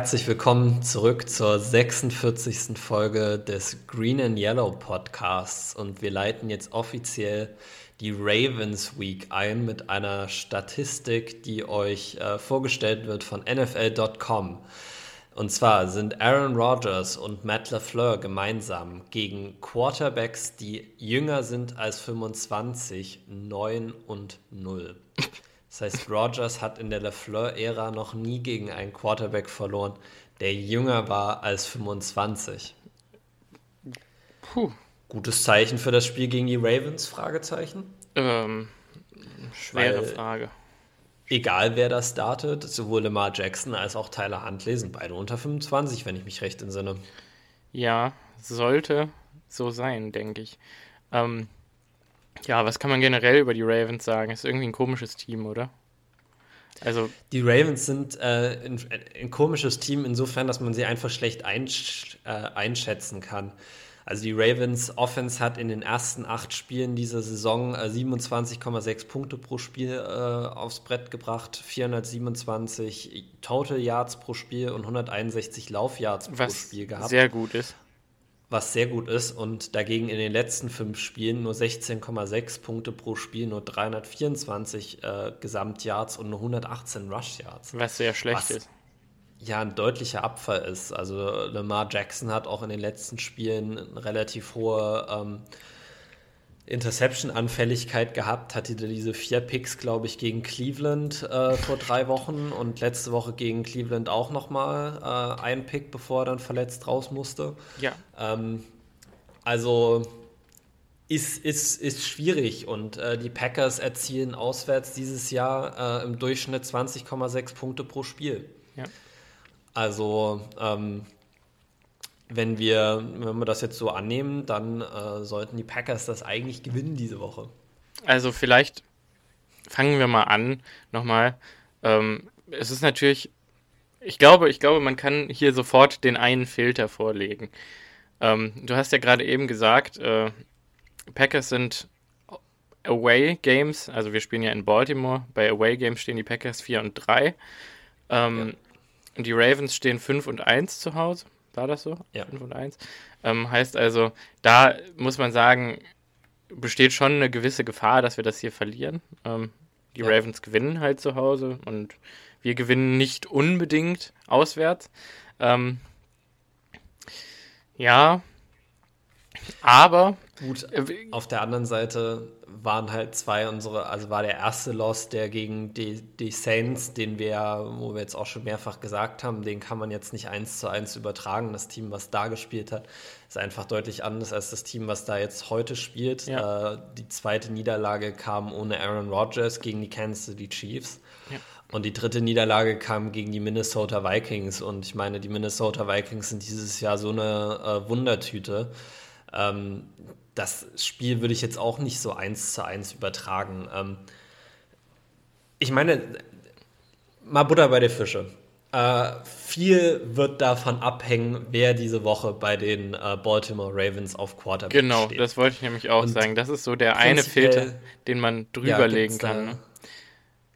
Herzlich willkommen zurück zur 46. Folge des Green and Yellow Podcasts und wir leiten jetzt offiziell die Ravens Week ein mit einer Statistik, die euch äh, vorgestellt wird von NFL.com. Und zwar sind Aaron Rodgers und Matt LaFleur gemeinsam gegen Quarterbacks, die jünger sind als 25, 9 und 0. Das heißt, Rodgers hat in der LaFleur-Ära noch nie gegen einen Quarterback verloren, der jünger war als 25. Puh. Gutes Zeichen für das Spiel gegen die Ravens? Fragezeichen. Ähm, schwere Weil, Frage. Egal wer da startet, sowohl Lamar Jackson als auch Tyler Huntley sind beide unter 25, wenn ich mich recht entsinne. Ja, sollte so sein, denke ich. Ähm, ja, was kann man generell über die Ravens sagen? Ist irgendwie ein komisches Team, oder? Also die Ravens sind äh, ein, ein, komisches Team insofern, dass man sie einfach schlecht einsch äh, einschätzen kann. Also die Ravens Offense hat in den ersten acht Spielen dieser Saison äh, 27,6 Punkte pro Spiel äh, aufs Brett gebracht, 427 Total Yards pro Spiel und 161 Laufyards pro Spiel gehabt. Sehr gut ist was sehr gut ist und dagegen in den letzten fünf Spielen nur 16,6 Punkte pro Spiel, nur 324 äh, Gesamtyards und nur 118 Rush-Yards. Was sehr schlecht was, ist. Ja, ein deutlicher Abfall ist. Also Lamar Jackson hat auch in den letzten Spielen eine relativ hohe ähm, Interception-Anfälligkeit gehabt, hatte diese vier Picks, glaube ich, gegen Cleveland äh, vor drei Wochen und letzte Woche gegen Cleveland auch nochmal äh, einen Pick, bevor er dann verletzt raus musste. Ja. Ähm, also ist, ist, ist schwierig und äh, die Packers erzielen auswärts dieses Jahr äh, im Durchschnitt 20,6 Punkte pro Spiel. Ja. Also ähm, wenn wir, wenn wir das jetzt so annehmen, dann äh, sollten die Packers das eigentlich gewinnen diese Woche. Also vielleicht fangen wir mal an nochmal. Ähm, es ist natürlich, ich glaube, ich glaube, man kann hier sofort den einen Filter vorlegen. Ähm, du hast ja gerade eben gesagt, äh, Packers sind Away Games, also wir spielen ja in Baltimore. Bei Away Games stehen die Packers 4 und 3. Ähm, ja. Und die Ravens stehen 5 und 1 zu Hause. War das so? Ja. 5 und 1. Ähm, heißt also, da muss man sagen, besteht schon eine gewisse Gefahr, dass wir das hier verlieren. Ähm, die ja. Ravens gewinnen halt zu Hause und wir gewinnen nicht unbedingt auswärts. Ähm, ja, aber. Gut, äh, auf der anderen Seite waren halt zwei unsere, also war der erste Loss, der gegen die, die Saints, den wir, wo wir jetzt auch schon mehrfach gesagt haben, den kann man jetzt nicht eins zu eins übertragen. Das Team, was da gespielt hat, ist einfach deutlich anders als das Team, was da jetzt heute spielt. Ja. Äh, die zweite Niederlage kam ohne Aaron Rodgers gegen die Kansas City Chiefs. Ja. Und die dritte Niederlage kam gegen die Minnesota Vikings. Und ich meine, die Minnesota Vikings sind dieses Jahr so eine äh, Wundertüte. Ähm, das Spiel würde ich jetzt auch nicht so eins zu eins übertragen. Ähm, ich meine, mal Butter bei der Fische. Äh, viel wird davon abhängen, wer diese Woche bei den äh, Baltimore Ravens auf Quarterback genau, steht. Genau, das wollte ich nämlich auch Und sagen. Das ist so der eine Filter, den man drüberlegen ja, kann. Ne?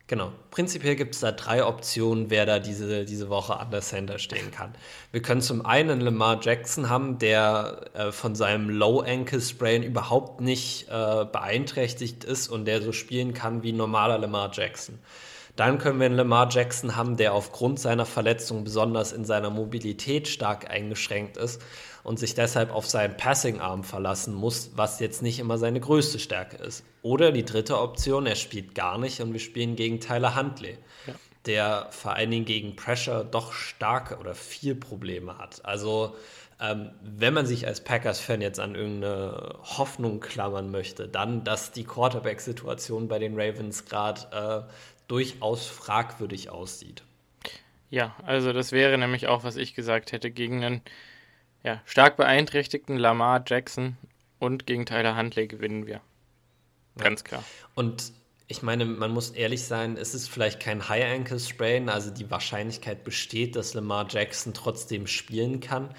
Genau. Prinzipiell gibt es da drei Optionen, wer da diese, diese Woche an der Center stehen kann. Wir können zum einen Lamar Jackson haben, der äh, von seinem Low Ankle Sprain überhaupt nicht äh, beeinträchtigt ist und der so spielen kann wie normaler Lamar Jackson. Dann können wir einen Lamar Jackson haben, der aufgrund seiner Verletzung besonders in seiner Mobilität stark eingeschränkt ist und sich deshalb auf seinen Passing-Arm verlassen muss, was jetzt nicht immer seine größte Stärke ist. Oder die dritte Option, er spielt gar nicht und wir spielen gegen Tyler Huntley, ja. der vor allen Dingen gegen Pressure doch starke oder viel Probleme hat. Also ähm, wenn man sich als Packers-Fan jetzt an irgendeine Hoffnung klammern möchte, dann, dass die Quarterback-Situation bei den Ravens gerade äh, durchaus fragwürdig aussieht. Ja, also das wäre nämlich auch, was ich gesagt hätte, gegen einen ja, stark beeinträchtigten Lamar Jackson und gegen Tyler Huntley gewinnen wir. Ganz klar. Und ich meine, man muss ehrlich sein, es ist vielleicht kein High Ankle Sprain, also die Wahrscheinlichkeit besteht, dass Lamar Jackson trotzdem spielen kann.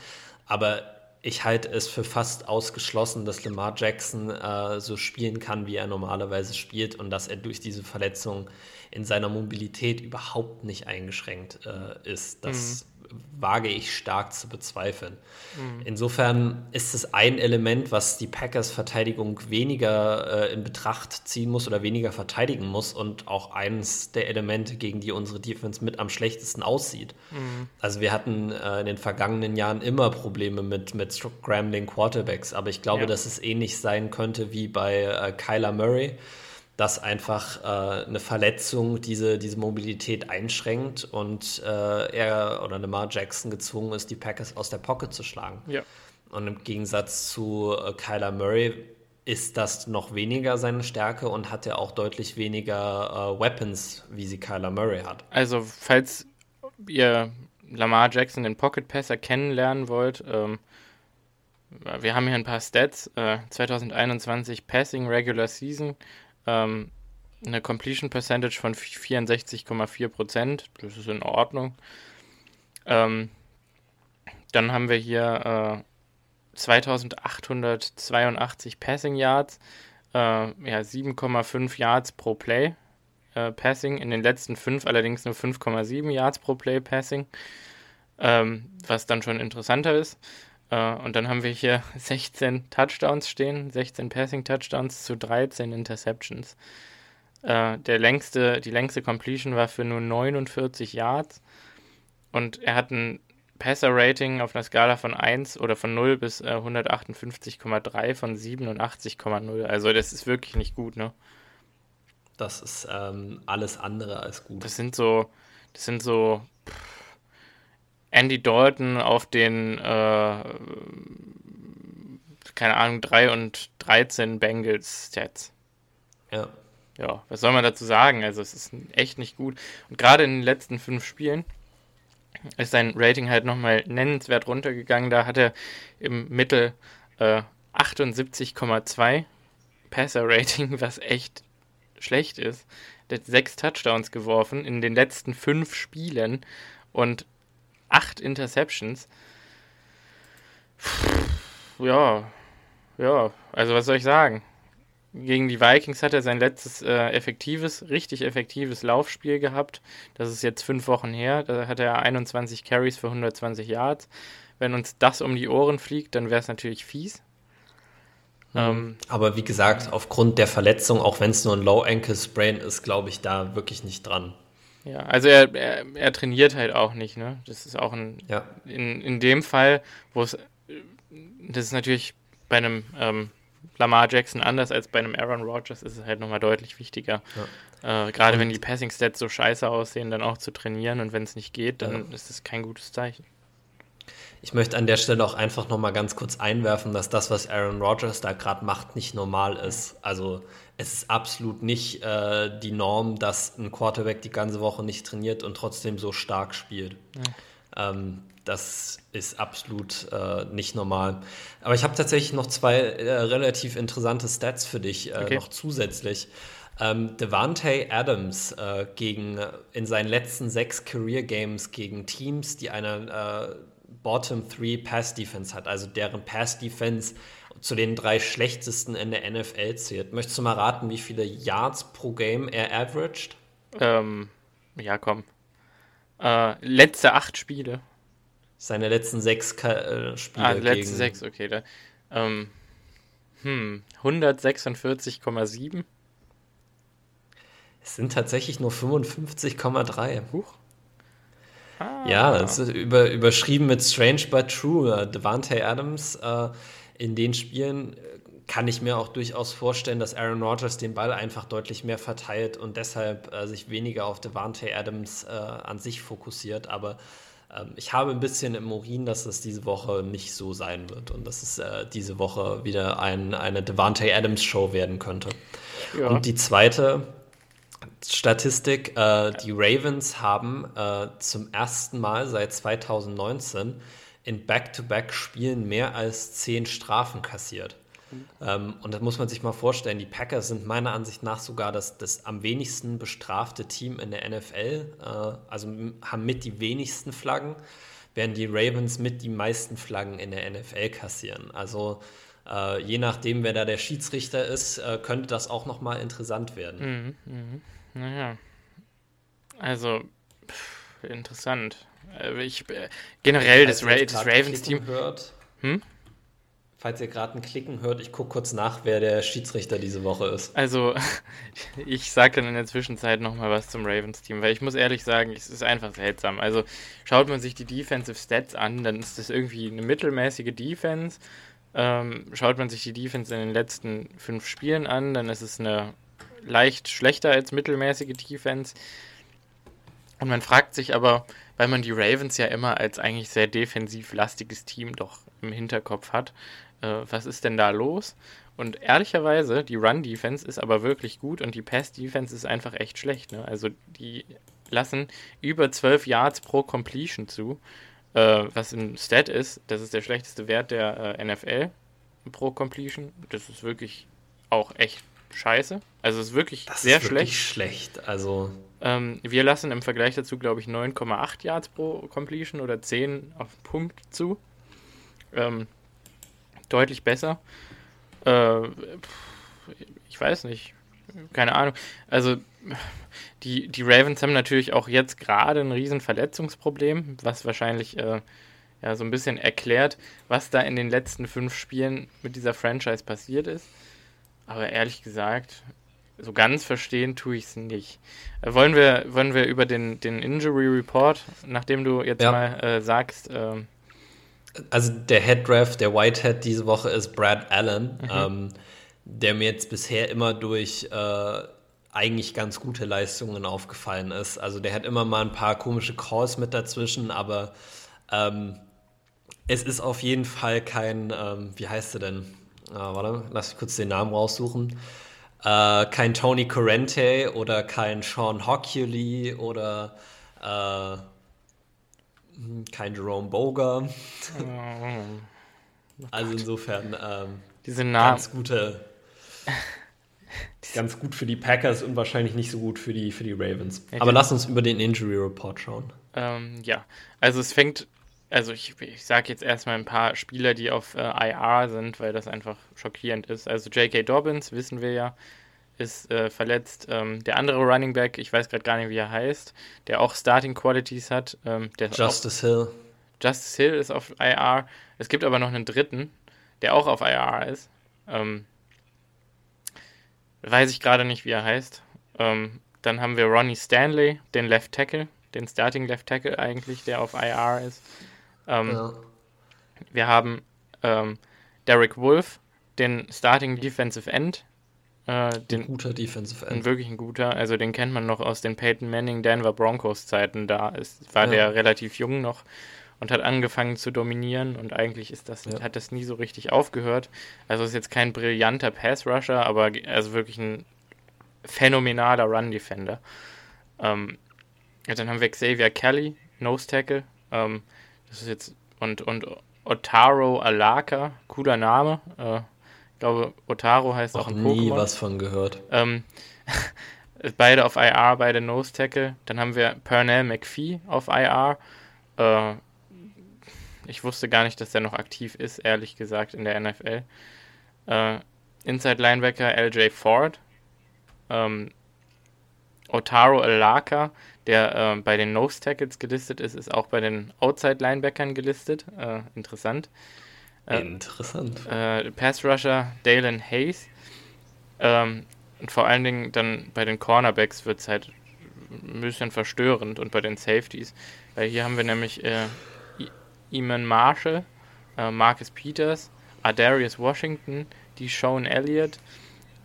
Aber ich halte es für fast ausgeschlossen, dass Lamar Jackson äh, so spielen kann, wie er normalerweise spielt und dass er durch diese Verletzung in seiner Mobilität überhaupt nicht eingeschränkt äh, ist. Das wage ich stark zu bezweifeln. Mhm. Insofern ist es ein Element, was die Packers Verteidigung weniger äh, in Betracht ziehen muss oder weniger verteidigen muss und auch eines der Elemente, gegen die unsere Defense mit am schlechtesten aussieht. Mhm. Also wir hatten äh, in den vergangenen Jahren immer Probleme mit, mit Scrambling Quarterbacks, aber ich glaube, ja. dass es ähnlich sein könnte wie bei äh, Kyler Murray dass einfach äh, eine Verletzung diese, diese Mobilität einschränkt und äh, er oder Lamar Jackson gezwungen ist, die Packers aus der Pocket zu schlagen. Ja. Und im Gegensatz zu äh, Kyler Murray ist das noch weniger seine Stärke und hat er auch deutlich weniger äh, Weapons, wie sie Kyler Murray hat. Also, falls ihr Lamar Jackson, den Pocket Passer, kennenlernen wollt, ähm, wir haben hier ein paar Stats. 2021 äh, Passing Regular Season ähm, eine Completion Percentage von 64,4 Prozent. Das ist in Ordnung. Ähm, dann haben wir hier äh, 2882 Passing Yards, äh, ja, 7,5 Yards pro Play äh, Passing. In den letzten fünf allerdings nur 5,7 Yards pro Play Passing, ähm, was dann schon interessanter ist. Äh, und dann haben wir hier 16 Touchdowns stehen, 16 Passing Touchdowns zu 13 Interceptions. Äh, der längste, die längste Completion war für nur 49 Yards. Und er hat ein Passer-Rating auf einer Skala von 1 oder von 0 bis äh, 158,3 von 87,0. Also das ist wirklich nicht gut, ne? Das ist ähm, alles andere als gut. Das sind so, das sind so Andy Dalton auf den, äh, keine Ahnung, 3 und 13 Bengals Stats. Ja. Ja, was soll man dazu sagen? Also, es ist echt nicht gut. Und gerade in den letzten fünf Spielen ist sein Rating halt nochmal nennenswert runtergegangen. Da hat er im Mittel äh, 78,2 Passer-Rating, was echt schlecht ist. Der hat sechs Touchdowns geworfen in den letzten fünf Spielen und acht Interceptions. Ja, ja, also was soll ich sagen? Gegen die Vikings hat er sein letztes äh, effektives, richtig effektives Laufspiel gehabt. Das ist jetzt fünf Wochen her. Da hat er 21 Carries für 120 Yards. Wenn uns das um die Ohren fliegt, dann wäre es natürlich fies. Mhm. Ähm, Aber wie gesagt, aufgrund der Verletzung, auch wenn es nur ein Low-Ankle-Sprain ist, glaube ich da wirklich nicht dran. Ja, also er, er, er, trainiert halt auch nicht, ne? Das ist auch ein, ja. in, in dem Fall, wo es, das ist natürlich bei einem ähm, Lamar Jackson anders als bei einem Aaron Rodgers, ist es halt nochmal deutlich wichtiger. Ja. Äh, Gerade wenn die Passing Stats so scheiße aussehen, dann auch zu trainieren und wenn es nicht geht, dann ja. ist das kein gutes Zeichen. Ich möchte an der Stelle auch einfach nochmal ganz kurz einwerfen, dass das, was Aaron Rodgers da gerade macht, nicht normal ist. Also es ist absolut nicht äh, die Norm, dass ein Quarterback die ganze Woche nicht trainiert und trotzdem so stark spielt. Ja. Ähm, das ist absolut äh, nicht normal. Aber ich habe tatsächlich noch zwei äh, relativ interessante Stats für dich äh, okay. noch zusätzlich. Ähm, Devante Adams äh, gegen in seinen letzten sechs Career Games gegen Teams, die eine äh, Bottom 3 Pass Defense hat, also deren Pass Defense zu den drei schlechtesten in der NFL zählt. Möchtest du mal raten, wie viele Yards pro Game er averaged? Ähm, ja, komm. Äh, letzte acht Spiele. Seine letzten sechs Ka äh, Spiele. Ah, letzte gegen... sechs, okay. Da, ähm, hm, 146,7. Es sind tatsächlich nur 55,3. Huch. Ah. Ja, das ist über, überschrieben mit Strange but True. Devante Adams äh, in den Spielen äh, kann ich mir auch durchaus vorstellen, dass Aaron Rodgers den Ball einfach deutlich mehr verteilt und deshalb äh, sich weniger auf Devante Adams äh, an sich fokussiert. Aber ähm, ich habe ein bisschen im Urin, dass es diese Woche nicht so sein wird und dass es äh, diese Woche wieder ein, eine Devante Adams Show werden könnte. Ja. Und die zweite Statistik, äh, die Ravens haben äh, zum ersten Mal seit 2019 in Back-to-Back-Spielen mehr als zehn Strafen kassiert. Ähm, und das muss man sich mal vorstellen. Die Packers sind meiner Ansicht nach sogar das, das am wenigsten bestrafte Team in der NFL. Äh, also haben mit die wenigsten Flaggen, während die Ravens mit die meisten Flaggen in der NFL kassieren. Also äh, je nachdem, wer da der Schiedsrichter ist, äh, könnte das auch nochmal interessant werden. Mhm, mh. Naja. Also, pff, interessant. Äh, ich, äh, generell das, Ra das Ravens-Team. Hm? Falls ihr gerade ein Klicken hört, ich gucke kurz nach, wer der Schiedsrichter diese Woche ist. Also, ich sage dann in der Zwischenzeit nochmal was zum Ravens-Team, weil ich muss ehrlich sagen, es ist einfach seltsam. Also, schaut man sich die Defensive Stats an, dann ist das irgendwie eine mittelmäßige Defense. Ähm, schaut man sich die Defense in den letzten fünf Spielen an, dann ist es eine leicht schlechter als mittelmäßige Defense. Und man fragt sich aber, weil man die Ravens ja immer als eigentlich sehr defensiv lastiges Team doch im Hinterkopf hat, äh, was ist denn da los? Und ehrlicherweise, die Run-Defense ist aber wirklich gut und die Pass-Defense ist einfach echt schlecht. Ne? Also die lassen über 12 Yards pro Completion zu, äh, was ein Stat ist. Das ist der schlechteste Wert der äh, NFL pro Completion. Das ist wirklich auch echt scheiße. Also es ist wirklich das sehr ist wirklich schlecht. schlecht. Also ähm, wir lassen im Vergleich dazu, glaube ich, 9,8 Yards pro Completion oder 10 auf Punkt zu. Ähm, deutlich besser. Äh, ich weiß nicht. Keine Ahnung. Also, die, die Ravens haben natürlich auch jetzt gerade ein riesen Verletzungsproblem, was wahrscheinlich äh, ja, so ein bisschen erklärt, was da in den letzten fünf Spielen mit dieser Franchise passiert ist. Aber ehrlich gesagt, so ganz verstehen tue ich es nicht. Äh, wollen, wir, wollen wir über den, den Injury Report, nachdem du jetzt ja. mal äh, sagst, äh, also der Head Draft, der Whitehead diese Woche ist Brad Allen, mhm. ähm, der mir jetzt bisher immer durch äh, eigentlich ganz gute Leistungen aufgefallen ist. Also der hat immer mal ein paar komische Calls mit dazwischen, aber ähm, es ist auf jeden Fall kein, ähm, wie heißt er denn? Ah, warte, lass mich kurz den Namen raussuchen. Äh, kein Tony Corrente oder kein Sean Hockley oder äh, hm, kein Jerome Boger. Oh. also insofern ähm, Diese Namen. ganz gute, ganz gut für die Packers und wahrscheinlich nicht so gut für die, für die Ravens. Ja, Aber lass uns über den Injury Report schauen. Ähm, ja, also es fängt, also ich, ich sage jetzt erstmal ein paar Spieler, die auf äh, IR sind, weil das einfach schockierend ist. Also J.K. Dobbins, wissen wir ja, ist äh, verletzt. Ähm, der andere Running Back, ich weiß gerade gar nicht, wie er heißt, der auch Starting Qualities hat. Ähm, Justice Hill. Justice Hill ist auf IR. Es gibt aber noch einen dritten, der auch auf IR ist. Ähm, weiß ich gerade nicht, wie er heißt. Ähm, dann haben wir Ronnie Stanley, den Left Tackle, den Starting Left Tackle eigentlich, der auf IR ist. Ähm, ja. Wir haben ähm, Derek Wolf, den Starting Defensive End, äh, den, guter Defensive End. Wirklich ein guter. Also den kennt man noch aus den Peyton Manning Denver Broncos Zeiten. Da ist, war ja. der relativ jung noch und hat angefangen zu dominieren und eigentlich ist das, ja. hat das nie so richtig aufgehört. Also ist jetzt kein brillanter Pass-Rusher, aber also wirklich ein phänomenaler Run-Defender. Ähm, dann haben wir Xavier Kelly, Nose Tackle. Ähm, das ist jetzt und, und Otaro Alaka, cooler Name. Äh, ich glaube, Otaro heißt auch, auch ein Pokémon. nie was von gehört. Ähm, beide auf IR, beide Nose Tackle. Dann haben wir Pernell McPhee auf IR. Äh, ich wusste gar nicht, dass der noch aktiv ist, ehrlich gesagt, in der NFL. Äh, Inside Linebacker LJ Ford. Ähm, Otaro Alaka, der äh, bei den Nose Tackles gelistet ist, ist auch bei den Outside Linebackern gelistet. Äh, interessant. Äh, Interessant. Äh, Pass Rusher Dalen Hayes. Ähm, und vor allen Dingen dann bei den Cornerbacks wird es halt ein bisschen verstörend und bei den Safeties. Weil hier haben wir nämlich äh, Eamon Marshall, äh, Marcus Peters, Adarius Washington, die Sean Elliott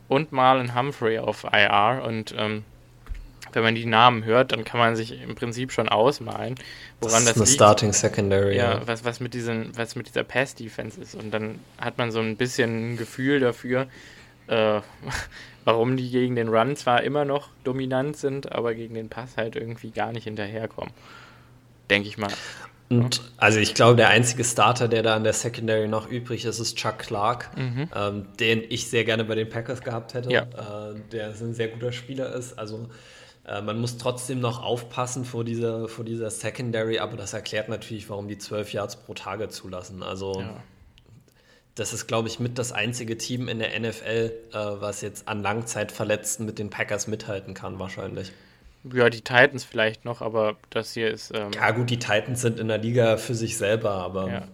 und Marlon Humphrey auf IR. Und ähm, wenn man die Namen hört, dann kann man sich im Prinzip schon ausmalen, woran das, das ist eine liegt. Starting Secondary. Ja, ja, Was, was, mit diesen, was mit dieser Pass-Defense ist. Und dann hat man so ein bisschen ein Gefühl dafür, äh, warum die gegen den Run zwar immer noch dominant sind, aber gegen den Pass halt irgendwie gar nicht hinterherkommen. Denke ich mal. Und also ich glaube, der einzige Starter, der da an der Secondary noch übrig ist, ist Chuck Clark, mhm. ähm, den ich sehr gerne bei den Packers gehabt hätte, ja. äh, der ein sehr guter Spieler ist. Also äh, man muss trotzdem noch aufpassen vor dieser, vor dieser Secondary, aber das erklärt natürlich, warum die 12 Yards pro Tage zulassen. Also ja. das ist, glaube ich, mit das einzige Team in der NFL, äh, was jetzt an Langzeitverletzten mit den Packers mithalten kann, wahrscheinlich. Ja, die Titans vielleicht noch, aber das hier ist. Ähm, ja, gut, die Titans sind in der Liga für sich selber, aber. Ja,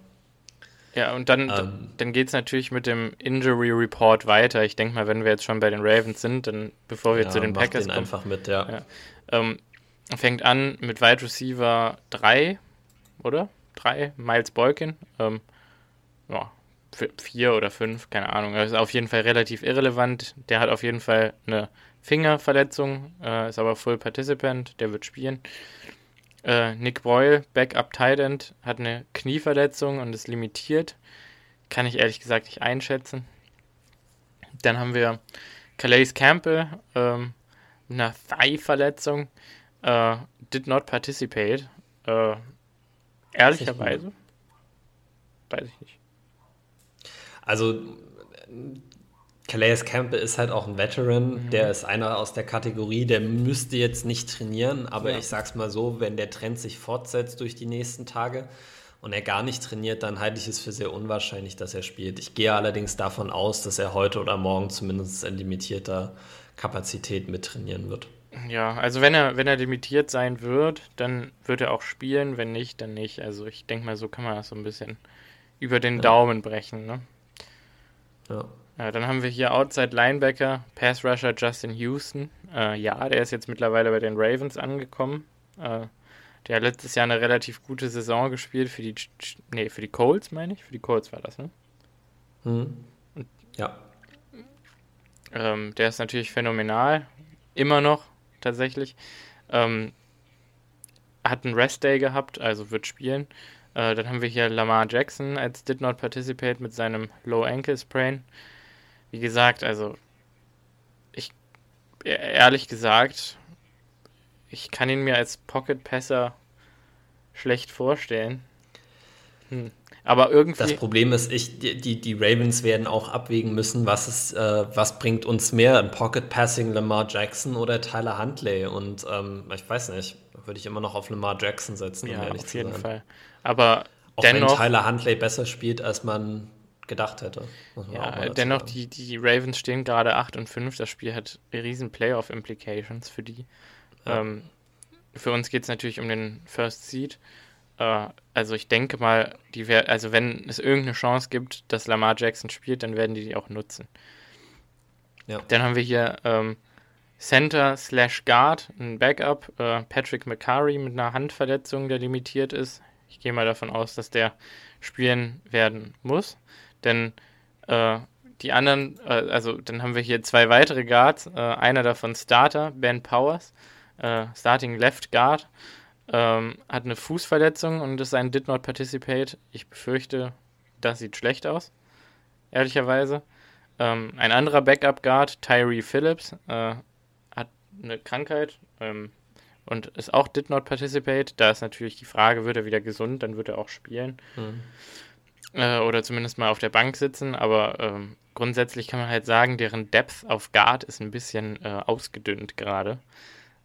ja und dann, ähm, dann geht es natürlich mit dem Injury Report weiter. Ich denke mal, wenn wir jetzt schon bei den Ravens sind, dann bevor wir ja, zu den Packers den kommen. einfach mit, ja. ja ähm, fängt an mit Wide Receiver 3, oder? 3, Miles Boykin. Ähm, ja, vier oder fünf, keine Ahnung. Er ist auf jeden Fall relativ irrelevant. Der hat auf jeden Fall eine Fingerverletzung, äh, ist aber Full Participant, der wird spielen. Äh, Nick Boyle, Backup Tight End, hat eine Knieverletzung und ist limitiert. Kann ich ehrlich gesagt nicht einschätzen. Dann haben wir Calais Campbell ähm, mit einer Thigh-Verletzung. Äh, did not participate. Äh, ehrlicherweise. Weiß ich nicht. Also Calais Campbell ist halt auch ein Veteran, mhm. der ist einer aus der Kategorie, der müsste jetzt nicht trainieren, aber ja. ich sag's mal so, wenn der Trend sich fortsetzt durch die nächsten Tage und er gar nicht trainiert, dann halte ich es für sehr unwahrscheinlich, dass er spielt. Ich gehe allerdings davon aus, dass er heute oder morgen zumindest in limitierter Kapazität mittrainieren wird. Ja, also wenn er, wenn er limitiert sein wird, dann wird er auch spielen, wenn nicht, dann nicht. Also ich denke mal, so kann man das so ein bisschen über den ja. Daumen brechen, ne? Ja. Ja. Dann haben wir hier Outside Linebacker, Pass Rusher Justin Houston. Äh, ja, der ist jetzt mittlerweile bei den Ravens angekommen. Äh, der hat letztes Jahr eine relativ gute Saison gespielt für die, nee, für die Colts, meine ich. Für die Colts war das, ne? Mhm. Ja. Ähm, der ist natürlich phänomenal. Immer noch, tatsächlich. Ähm, hat einen Rest Day gehabt, also wird spielen. Äh, dann haben wir hier Lamar Jackson als Did Not Participate mit seinem Low Ankle Sprain. Wie gesagt, also ich e-, ehrlich gesagt, ich kann ihn mir als Pocket Passer schlecht vorstellen. Hm. Aber irgendwie. Das Problem ist, ich, die, die Ravens werden auch abwägen müssen, was ist, äh, was bringt uns mehr, ein Pocket Passing Lamar Jackson oder Tyler Huntley. Und ähm, ich weiß nicht, würde ich immer noch auf Lamar Jackson setzen, um ja, ehrlich auf jeden sein. Fall. Aber auch dennoch, wenn Tyler Huntley besser spielt, als man gedacht hätte. ja, dennoch, die, die Ravens stehen gerade 8 und 5. Das Spiel hat riesen Playoff-Implications für die. Ja. Ähm, für uns geht es natürlich um den First Seed. Äh, also ich denke mal, die wär, also wenn es irgendeine Chance gibt, dass Lamar Jackson spielt, dann werden die die auch nutzen. Ja. Dann haben wir hier ähm, Center slash Guard, ein Backup, äh, Patrick McCurry mit einer Handverletzung, der limitiert ist. Ich gehe mal davon aus, dass der spielen werden muss. Denn äh, die anderen, äh, also dann haben wir hier zwei weitere Guards. Äh, einer davon Starter, Ben Powers, äh, Starting Left Guard, ähm, hat eine Fußverletzung und ist ein Did Not Participate. Ich befürchte, das sieht schlecht aus, ehrlicherweise. Ähm, ein anderer Backup Guard, Tyree Phillips, äh, hat eine Krankheit, ähm, und ist auch Did Not Participate. Da ist natürlich die Frage, wird er wieder gesund, dann wird er auch spielen. Mhm. Äh, oder zumindest mal auf der Bank sitzen. Aber ähm, grundsätzlich kann man halt sagen, deren Depth auf Guard ist ein bisschen äh, ausgedünnt gerade.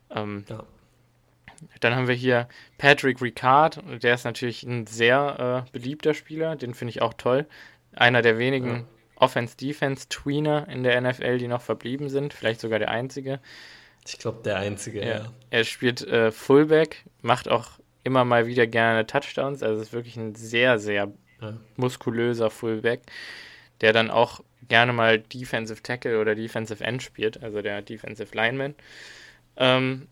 Ähm, ja. Dann haben wir hier Patrick Ricard, der ist natürlich ein sehr äh, beliebter Spieler, den finde ich auch toll. Einer der wenigen ja. Offense-Defense-Tweener in der NFL, die noch verblieben sind, vielleicht sogar der einzige. Ich glaube, der einzige, ja. ja. Er spielt äh, Fullback, macht auch immer mal wieder gerne Touchdowns. Also ist wirklich ein sehr, sehr muskulöser Fullback, der dann auch gerne mal Defensive Tackle oder Defensive End spielt, also der Defensive Lineman. Ähm,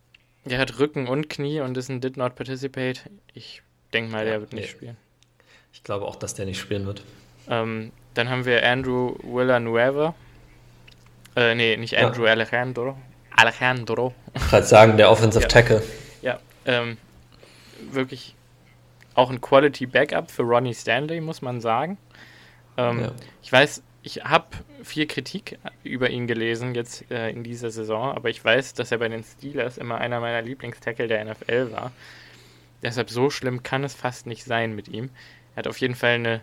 der hat Rücken und Knie und ist ein Did Not Participate. Ich denke mal, ja, der wird nicht nee. spielen. Ich glaube auch, dass der nicht spielen wird. Ähm, dann haben wir Andrew Villanueva. Äh, nee, nicht Andrew ja. Alejandro. Alejandro. Ich kann sagen, der Offensive ja. Tackle. Ja, ähm, wirklich auch ein Quality Backup für Ronnie Stanley, muss man sagen. Ähm, ja. Ich weiß, ich habe viel Kritik über ihn gelesen jetzt äh, in dieser Saison, aber ich weiß, dass er bei den Steelers immer einer meiner Lieblingstackle der NFL war. Deshalb so schlimm kann es fast nicht sein mit ihm. Er hat auf jeden Fall eine,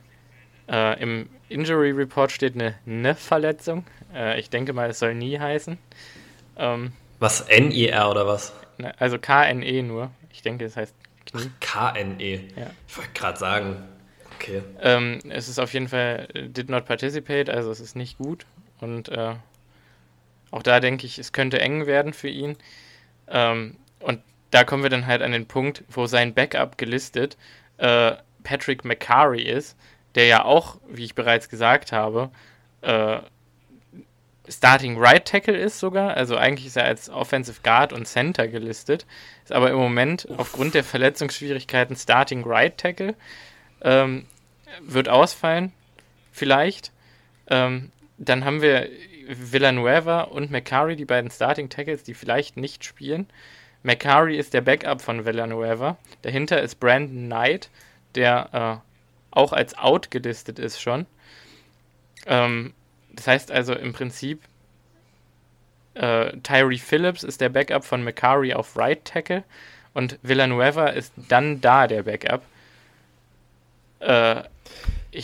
äh, im Injury Report steht eine Ne-Verletzung. Äh, ich denke mal, es soll nie heißen. Ähm, was, N-I-R oder was? Ne, also K-N-E nur. Ich denke, es heißt Knie. K-N-E. Ja. Ich wollte gerade sagen, okay. Ähm, es ist auf jeden Fall did not participate, also es ist nicht gut. Und äh, auch da denke ich, es könnte eng werden für ihn. Ähm, und da kommen wir dann halt an den Punkt, wo sein Backup gelistet äh, Patrick McCarry ist, der ja auch, wie ich bereits gesagt habe, äh, Starting Right Tackle ist sogar. Also eigentlich ist er als Offensive Guard und Center gelistet. Ist aber im Moment Uff. aufgrund der Verletzungsschwierigkeiten Starting Right Tackle. Ähm, wird ausfallen, vielleicht. Ähm, dann haben wir Villanueva und McCurry, die beiden Starting Tackles, die vielleicht nicht spielen. McCurry ist der Backup von Villanueva. Dahinter ist Brandon Knight, der äh, auch als Out gelistet ist schon. Ähm, das heißt also im Prinzip, äh, Tyree Phillips ist der Backup von McCurry auf Right Tackle und Villanueva ist dann da der Backup. Äh,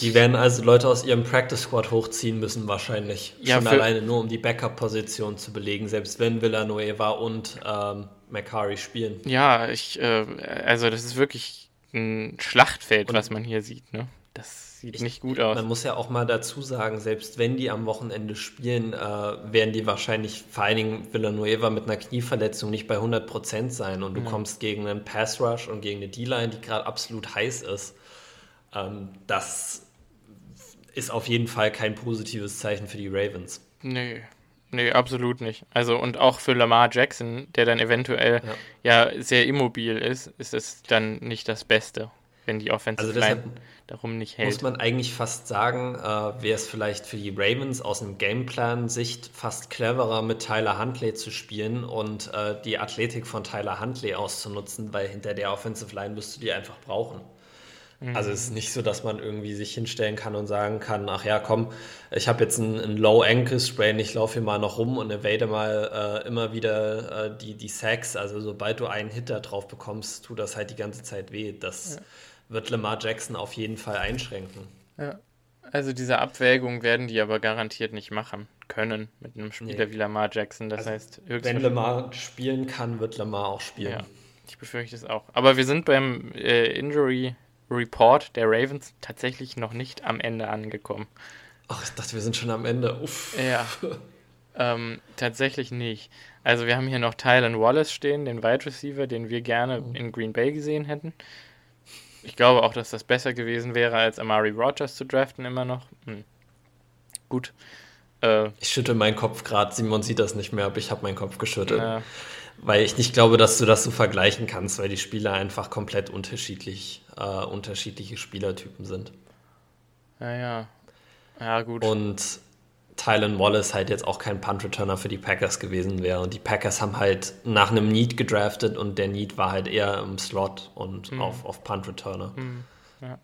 die werden also Leute aus ihrem Practice Squad hochziehen müssen, wahrscheinlich. Ja, Schon alleine nur, um die Backup-Position zu belegen, selbst wenn Villanueva und ähm, McCurry spielen. Ja, ich, äh, also das ist wirklich ein Schlachtfeld, und was man hier sieht, ne? Das sieht ich, nicht gut aus. Man muss ja auch mal dazu sagen, selbst wenn die am Wochenende spielen, äh, werden die wahrscheinlich, vor allen Dingen Villanueva mit einer Knieverletzung, nicht bei 100% sein. Und du mhm. kommst gegen einen Pass Rush und gegen eine D-Line, die gerade absolut heiß ist. Ähm, das ist auf jeden Fall kein positives Zeichen für die Ravens. Nee. Nee, absolut nicht. Also und auch für Lamar Jackson, der dann eventuell ja, ja sehr immobil ist, ist es dann nicht das Beste, wenn die Offensive also Line darum nicht hält. Muss man eigentlich fast sagen, äh, wäre es vielleicht für die Ravens aus einem Gameplan-Sicht fast cleverer, mit Tyler Huntley zu spielen und äh, die Athletik von Tyler Huntley auszunutzen, weil hinter der Offensive Line wirst du die einfach brauchen. Mhm. Also es ist nicht so, dass man irgendwie sich hinstellen kann und sagen kann, ach ja, komm, ich habe jetzt einen, einen Low Ankle Sprain, ich laufe hier mal noch rum und evade mal äh, immer wieder äh, die, die Sacks. Also sobald du einen Hitter drauf bekommst, tut das halt die ganze Zeit weh. Das ja. Wird Lamar Jackson auf jeden Fall einschränken. Ja. Also diese Abwägung werden die aber garantiert nicht machen können mit einem Spieler nee. wie Lamar Jackson. Das also heißt, wenn Lamar spielen kann, wird Lamar auch spielen. Ja, ich befürchte es auch. Aber wir sind beim äh, Injury Report der Ravens tatsächlich noch nicht am Ende angekommen. Ach, ich dachte, wir sind schon am Ende. Uff. Ja. ähm, tatsächlich nicht. Also wir haben hier noch Tylen Wallace stehen, den Wide Receiver, den wir gerne mhm. in Green Bay gesehen hätten. Ich glaube auch, dass das besser gewesen wäre, als Amari Rogers zu draften immer noch. Hm. Gut. Äh, ich schüttel meinen Kopf gerade. Simon sieht das nicht mehr, aber ich habe meinen Kopf geschüttelt. Äh, weil ich nicht glaube, dass du das so vergleichen kannst, weil die Spieler einfach komplett unterschiedlich, äh, unterschiedliche Spielertypen sind. Ja, ja. Ja, gut. Und Tylen Wallace halt jetzt auch kein Punt-Returner für die Packers gewesen wäre. Und die Packers haben halt nach einem Need gedraftet und der Need war halt eher im Slot und mhm. auf, auf Punt-Returner. Mhm. Ja.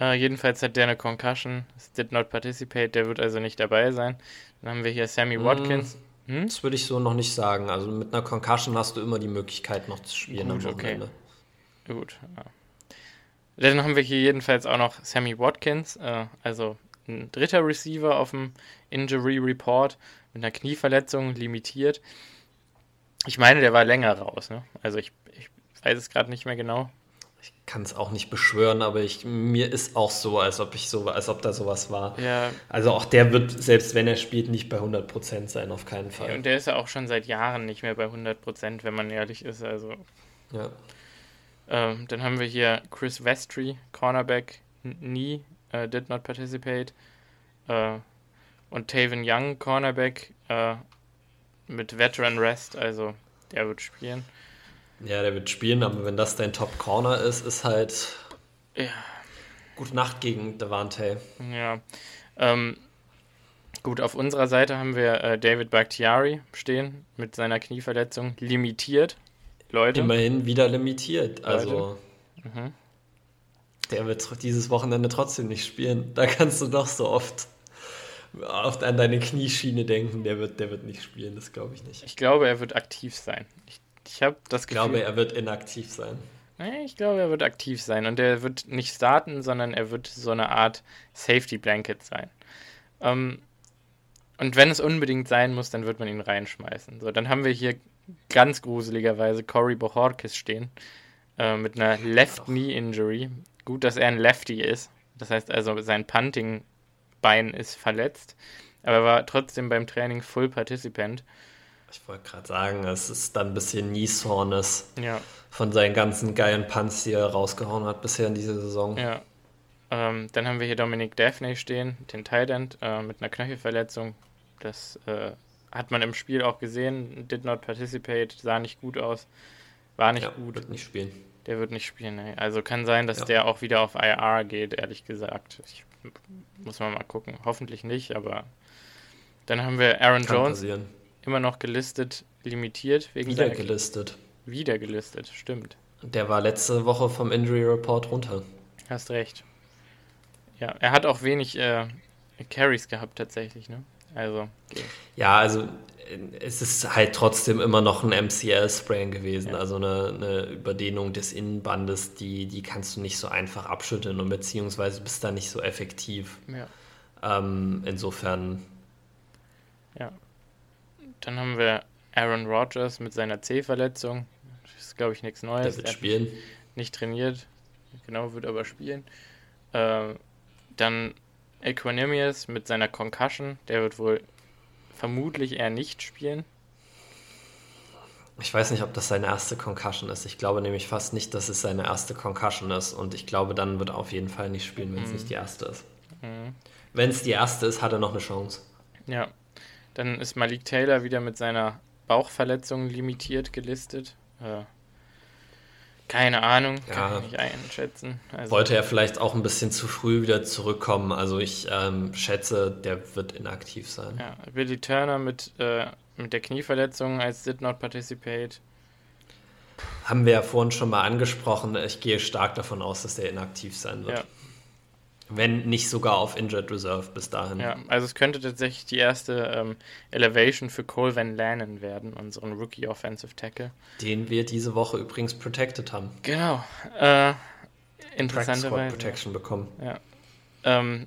Äh, jedenfalls hat der eine Concussion, did not participate, der wird also nicht dabei sein. Dann haben wir hier Sammy mhm. Watkins. Hm? Das würde ich so noch nicht sagen. Also mit einer Concussion hast du immer die Möglichkeit noch zu spielen Gut, am Wochenende. Okay. Gut, ja. Dann haben wir hier jedenfalls auch noch Sammy Watkins, äh, also ein dritter Receiver auf dem Injury Report mit einer Knieverletzung limitiert. Ich meine, der war länger raus. Ne? Also ich, ich weiß es gerade nicht mehr genau ich kann es auch nicht beschwören, aber ich, mir ist auch so, als ob ich so, als ob da sowas war. Ja. Also auch der wird, selbst wenn er spielt, nicht bei 100% sein, auf keinen Fall. Und der ist ja auch schon seit Jahren nicht mehr bei 100%, wenn man ehrlich ist. Also. Ja. Ähm, dann haben wir hier Chris Vestry, Cornerback, nie, uh, did not participate. Uh, und Taven Young, Cornerback, uh, mit Veteran Rest, also der wird spielen. Ja, der wird spielen, aber wenn das dein Top Corner ist, ist halt. Ja. Gute Nacht gegen Devante. Ja. Ähm, gut, auf unserer Seite haben wir äh, David Bakhtiari stehen mit seiner Knieverletzung. Limitiert, Leute. Immerhin wieder limitiert. Also. Mhm. Der wird dieses Wochenende trotzdem nicht spielen. Da kannst du doch so oft oft an deine Knieschiene denken. Der wird, der wird nicht spielen, das glaube ich nicht. Ich glaube, er wird aktiv sein. Ich ich habe das Gefühl. Ich glaube, er wird inaktiv sein. Ich glaube, er wird aktiv sein und er wird nicht starten, sondern er wird so eine Art Safety Blanket sein. Ähm, und wenn es unbedingt sein muss, dann wird man ihn reinschmeißen. So, dann haben wir hier ganz gruseligerweise Cory Bohorkis stehen äh, mit einer Left Knee Injury. Gut, dass er ein Lefty ist. Das heißt also, sein Punting-Bein ist verletzt, aber er war trotzdem beim Training Full Participant. Ich wollte gerade sagen, es ist dann ein bisschen Nieshornes Ja, von seinen ganzen geilen Punts, die er rausgehauen hat bisher in dieser Saison. ja. Ähm, dann haben wir hier Dominic Daphne stehen, den Thailand, äh, mit einer Knöchelverletzung. Das äh, hat man im Spiel auch gesehen. Did not participate, sah nicht gut aus. War nicht Ja, gut. wird nicht spielen. Der wird nicht spielen. Nee. Also kann sein, dass Ja. der auch wieder auf IR geht, ehrlich gesagt. Ich, muss man mal gucken. Hoffentlich nicht, aber dann haben wir Aaron Kann Jones passieren. immer noch gelistet, limitiert wegen Wieder gelistet. wieder gelistet. Stimmt. Der war letzte Woche vom Injury Report runter. Hast recht. Ja, er hat auch wenig äh, Carries gehabt tatsächlich, ne? Also, okay. Ja, also es ist halt trotzdem immer noch ein MCL-Sprain gewesen, Ja. also eine, eine Überdehnung des Innenbandes, die, die kannst du nicht so einfach abschütteln und beziehungsweise bist da nicht so effektiv. ja, Ähm, insofern, ja. Dann haben wir Aaron Rodgers mit seiner C-Verletzung. Das ist, glaube ich, nichts der Neues. wird Er spielen. nicht trainiert. Genau, wird aber spielen. Äh, dann Equanimous mit seiner Concussion. Der wird wohl vermutlich eher nicht spielen. Ich weiß nicht, ob das seine erste Concussion ist. Ich glaube nämlich fast nicht, dass es seine erste Concussion ist. Und ich glaube, dann wird er auf jeden Fall nicht spielen, wenn es nicht die erste ist. Mhm. Wenn es die erste ist, hat er noch eine Chance. Ja. Dann ist Malik Taylor wieder mit seiner Bauchverletzung limitiert gelistet. Äh, keine Ahnung, kann Ja. ich nicht einschätzen. Also, Wollte er vielleicht auch ein bisschen zu früh wieder zurückkommen. Also ich ähm, schätze, der wird inaktiv sein. ja, Billy Turner mit, äh, mit der Knieverletzung als did not participate. Haben wir ja vorhin schon mal angesprochen. Ich gehe stark davon aus, dass der inaktiv sein wird. Ja. Wenn nicht sogar auf Injured Reserve bis dahin. Ja, also es könnte tatsächlich die erste ähm, Elevation für Cole Van Lannon werden, unseren Rookie Offensive Tackle. Den wir diese Woche übrigens protected haben. Genau. Äh, Practice Squad. Protection bekommen. Ähm,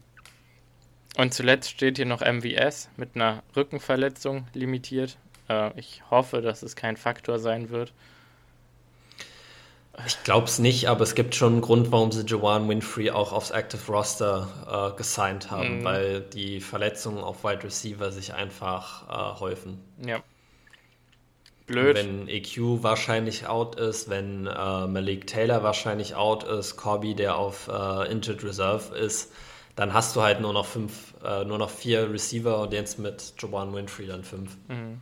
und zuletzt steht hier noch MVS mit einer Rückenverletzung limitiert. Äh, ich hoffe, dass es kein Faktor sein wird. Ich glaube es nicht, aber es gibt schon einen Grund, warum sie Jawan Winfrey auch aufs Active Roster äh, gesigned haben, Mhm. weil die Verletzungen auf Wide Receiver sich einfach äh, häufen. Ja. Blöd. Wenn EQ wahrscheinlich out ist, wenn äh, Malik Taylor wahrscheinlich out ist, Corby, der auf äh, Injured Reserve ist, dann hast du halt nur noch fünf, äh, nur noch vier Receiver und jetzt mit Jawan Winfrey dann fünf. Mhm.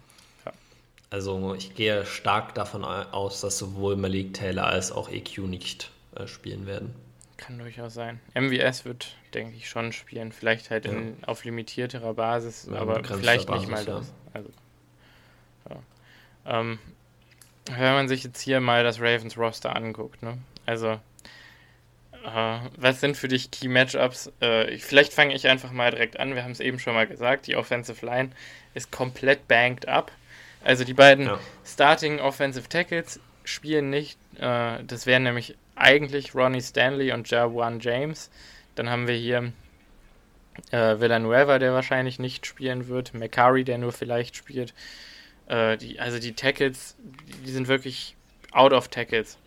Also ich gehe stark davon aus, dass sowohl Malik Taylor als auch EQ nicht äh, spielen werden. Kann durchaus sein. MVS wird, denke ich, schon spielen. Vielleicht halt in, auf limitierterer Basis, Ja, aber vielleicht nicht mal Basis, ja. das. Also, ja. ähm, wenn man sich jetzt hier mal das Ravens Roster anguckt, ne? Also, äh, was sind für dich Key Matchups? Äh, ich- vielleicht fange ich einfach mal direkt an. Wir haben es eben schon mal gesagt, die Offensive Line ist komplett banked up. Also die beiden Ja. Starting Offensive Tackles spielen nicht. Äh, das wären nämlich eigentlich Ronnie Stanley und Jawan James. Dann haben wir hier äh, Villanueva, der wahrscheinlich nicht spielen wird. McCurry, der nur vielleicht spielt. Äh, die, also die Tackles, die sind wirklich out of Tackles.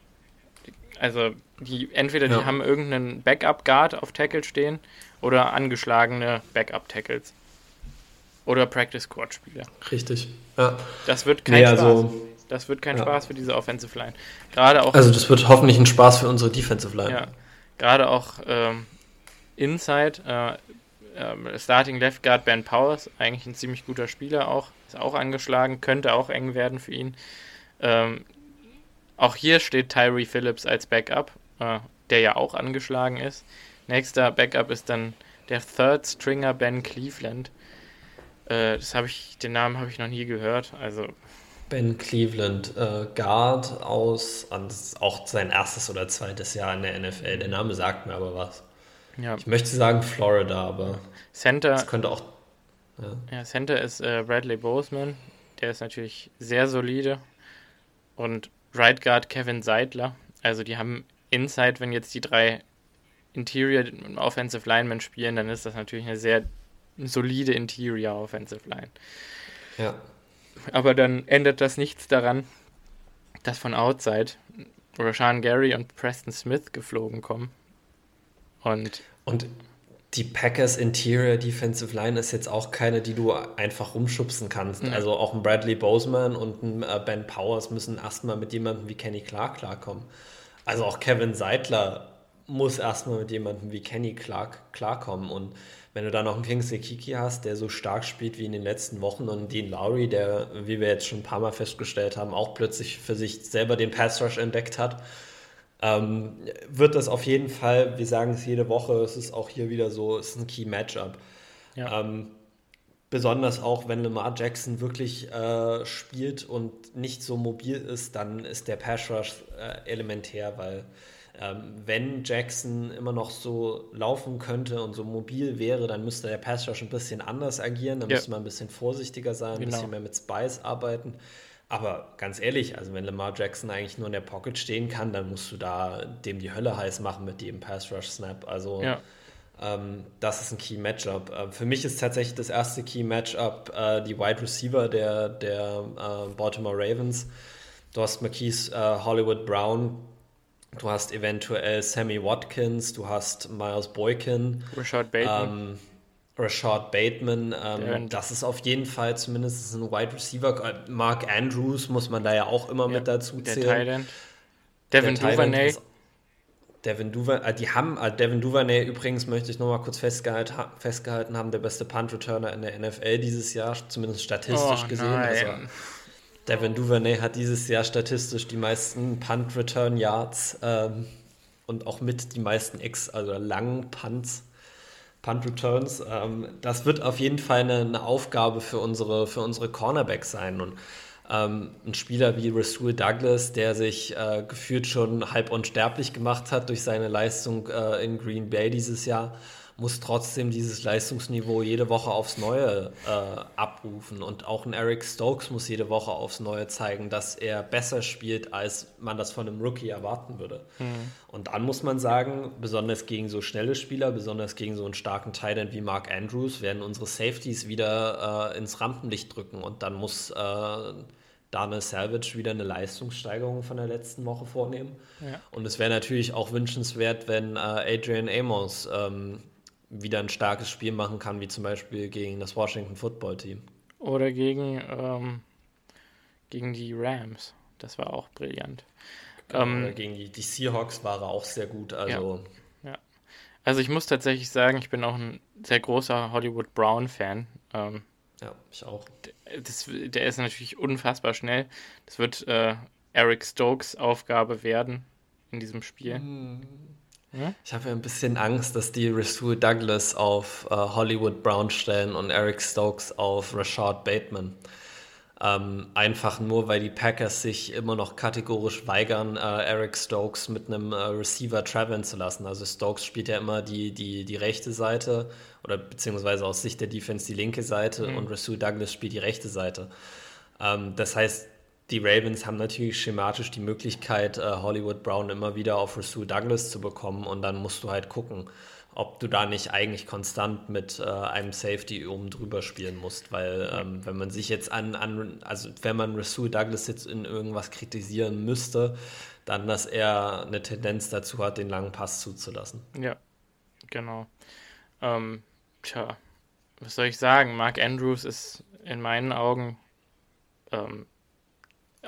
Also die entweder Ja. die haben irgendeinen Backup Guard auf Tackle stehen oder angeschlagene Backup Tackles. Oder Practice Squad Spieler. Richtig. Ja. Das wird kein Nee, Spaß. also, Das wird kein Ja. Spaß für diese Offensive Line. Gerade auch, also das wird hoffentlich ein Spaß für unsere Defensive Line. ja, gerade auch ähm, Inside, äh, ähm, Starting Left Guard Ben Powers, eigentlich ein ziemlich guter Spieler auch, ist auch angeschlagen, könnte auch eng werden für ihn. Ähm, auch hier steht Tyree Phillips als Backup, äh, der ja auch angeschlagen ist. Nächster Backup ist dann der Third Stringer Ben Cleveland. Äh, das habe ich, den Namen habe ich noch nie gehört. Also Ben Cleveland, äh, Guard aus, auch sein erstes oder zweites Jahr in der NFL. Der Name sagt mir aber was. ja, Ich möchte sagen Florida, aber Center das könnte auch. Ja. Ja, Center ist äh, Bradley Boseman. Der ist natürlich sehr solide. Und Right Guard Kevin Seidler. Also die haben Inside, wenn jetzt die drei Interior Offensive Linemen spielen, dann ist das natürlich eine sehr solide Interior Offensive Line. ja. Aber dann ändert das nichts daran, dass von Outside Rashan Gary und Preston Smith geflogen kommen. Und Und die Packers Interior Defensive Line ist jetzt auch keine, die du einfach rumschubsen kannst. Mhm. Also auch ein Bradley Boseman und ein äh, Ben Powers müssen erstmal mit jemandem wie Kenny Clark klarkommen. Also auch Kevin Seidler muss erstmal mit jemandem wie Kenny Clark klarkommen. Und wenn du dann noch einen Kingsley Kiki hast, der so stark spielt wie in den letzten Wochen und Dean Lowry, der, wie wir jetzt schon ein paar Mal festgestellt haben, auch plötzlich für sich selber den Pass Rush entdeckt hat, ähm, wird das auf jeden Fall, wir sagen es jede Woche, es ist auch hier wieder so, es ist ein Key Matchup. Ja. Ähm, besonders auch, wenn Lamar Jackson wirklich äh, spielt und nicht so mobil ist, dann ist der Pass Rush äh, elementär, weil ähm, wenn Jackson immer noch so laufen könnte und so mobil wäre, dann müsste der Pass Rush ein bisschen anders agieren, dann ja. müsste man ein bisschen vorsichtiger sein, ein genau. bisschen mehr mit Spice arbeiten. Aber ganz ehrlich, also wenn Lamar Jackson eigentlich nur in der Pocket stehen kann, dann musst du da dem die Hölle heiß machen mit jedem Pass Rush Snap. Also ja. ähm, das ist ein Key Matchup. Äh, für mich ist tatsächlich das erste Key Matchup äh, die Wide Receiver der, der äh, Baltimore Ravens. Du hast Marquise äh, Hollywood Brown, du hast eventuell Sammy Watkins, du hast Miles Boykin, Rashad Bateman. Ähm, Rashad Bateman, ähm, das ist auf jeden Fall zumindest ein Wide Receiver. Äh, Mark Andrews muss man da ja auch immer ja, mit dazu zählen. Der Thailand. Devin der Duvernay. Devin Duvernay, äh, die haben, äh, Devin Duvernay übrigens möchte ich nochmal kurz festgehalten, festgehalten haben, der beste Punt-Returner in der NFL dieses Jahr, zumindest statistisch oh, gesehen. Also, Devin Duvernay hat dieses Jahr statistisch die meisten Punt-Return-Yards ähm, und auch mit die meisten Ex, also langen Punts Punt Returns. Ähm, das wird auf jeden Fall eine, eine, Aufgabe für unsere, für unsere Cornerbacks sein. Und ähm, ein Spieler wie Rasul Douglas, der sich äh, gefühlt schon halb unsterblich gemacht hat durch seine Leistung äh, in Green Bay dieses Jahr, muss trotzdem dieses Leistungsniveau jede Woche aufs Neue äh, abrufen. Und auch ein Eric Stokes muss jede Woche aufs Neue zeigen, dass er besser spielt, als man das von einem Rookie erwarten würde. Mhm. Und dann muss man sagen, besonders gegen so schnelle Spieler, besonders gegen so einen starken Titan wie Mark Andrews, werden unsere Safeties wieder äh, ins Rampenlicht drücken. Und dann muss äh, Daniel Salvage wieder eine Leistungssteigerung von der letzten Woche vornehmen. Ja. Und es wäre natürlich auch wünschenswert, wenn äh, Adrian Amos ähm, wieder ein starkes Spiel machen kann, wie zum Beispiel gegen das Washington Football Team. Oder gegen, ähm, gegen die Rams. Das war auch brillant. Genau, ähm, gegen die, die, Seahawks war er auch sehr gut. Also, ja, ja. also ich muss tatsächlich sagen, ich bin auch ein sehr großer Hollywood Brown-Fan. Ähm, ja, ich auch. Das, der ist natürlich unfassbar schnell. Das wird äh, Eric Stokes Aufgabe werden in diesem Spiel. Mhm. Hm? Ich habe ja ein bisschen Angst, dass die Rasul Douglas auf äh, Hollywood Brown stellen und Eric Stokes auf Rashad Bateman. Ähm, einfach nur, weil die Packers sich immer noch kategorisch weigern, äh, Eric Stokes mit einem äh, Receiver traveln zu lassen. Also Stokes spielt ja immer die, die, die rechte Seite oder beziehungsweise aus Sicht der Defense die linke Seite mhm. und Rasul Douglas spielt die rechte Seite. Ähm, das heißt, die Ravens haben natürlich schematisch die Möglichkeit, äh, Hollywood Brown immer wieder auf Rasul Douglas zu bekommen und dann musst du halt gucken, ob du da nicht eigentlich konstant mit äh, einem Safety oben drüber spielen musst, weil ähm, wenn man sich jetzt an, an, also wenn man Rasul Douglas jetzt in irgendwas kritisieren müsste, dann, dass er eine Tendenz dazu hat, den langen Pass zuzulassen. Ja, genau. Ähm, tja, was soll ich sagen? Mark Andrews ist in meinen Augen ähm,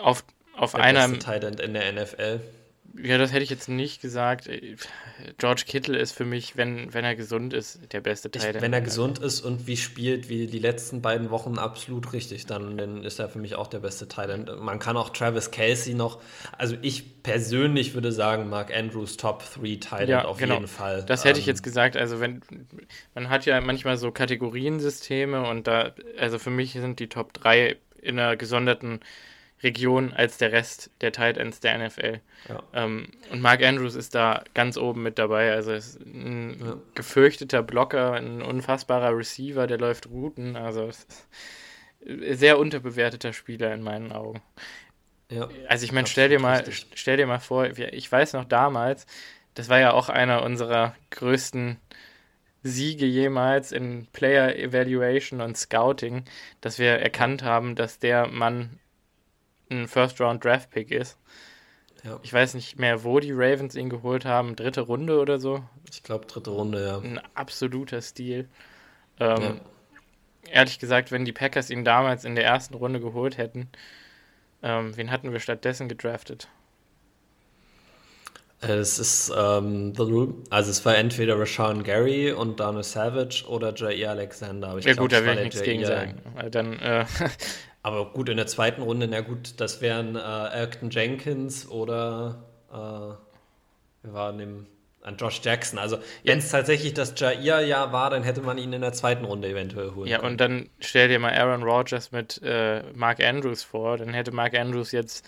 auf, auf der einer. Beste in der NFL. Ja, das hätte ich jetzt nicht gesagt. George Kittle ist für mich, wenn, wenn er gesund ist, der beste Teil. Wenn er gesund ist und wie spielt, wie die letzten beiden Wochen absolut richtig, dann, dann ist er für mich auch der beste Teil. Man kann auch Travis Kelsey noch, also ich persönlich würde sagen, Mark Andrews Top 3 Teil ja, auf genau. jeden Fall. Das hätte ich ähm, jetzt gesagt. Also wenn, man hat ja manchmal so Kategoriensysteme und da, also für mich sind die Top 3 in einer gesonderten Region als der Rest der Tight Ends der NFL. Ja. Ähm, und Mark Andrews ist da ganz oben mit dabei. Also ist ein ja. gefürchteter Blocker, ein unfassbarer Receiver, der läuft Routen. Also sehr unterbewerteter Spieler in meinen Augen. Ja. Also ich meine, stell dir mal, stell dir mal vor, ich weiß noch damals, das war ja auch einer unserer größten Siege jemals in Player Evaluation und Scouting, dass wir erkannt haben, dass der Mann ein First-Round-Draft-Pick ist. Ja. Ich weiß nicht mehr, wo die Ravens ihn geholt haben. Dritte Runde oder so. Ich glaube, dritte Runde, ja. Ein absoluter Stil. Ähm, ja. Ehrlich gesagt, wenn die Packers ihn damals in der ersten Runde geholt hätten, ähm, wen hatten wir stattdessen gedraftet? Es ist ähm, The. Also es war entweder Rashawn Gary und Daniel Savage oder Jair Alexander. Aber ich ja glaub, gut, da will ich nichts gegen sagen. Dann, äh, aber gut, in der zweiten Runde, na gut, das wären äh, Elkton Jenkins oder äh, wir waren im, an Josh Jackson. Also wenn es tatsächlich das Jair-Jahr war, dann hätte man ihn in der zweiten Runde eventuell holen Ja, können. und dann stell dir mal Aaron Rodgers mit äh, Mark Andrews vor. Dann hätte Mark Andrews jetzt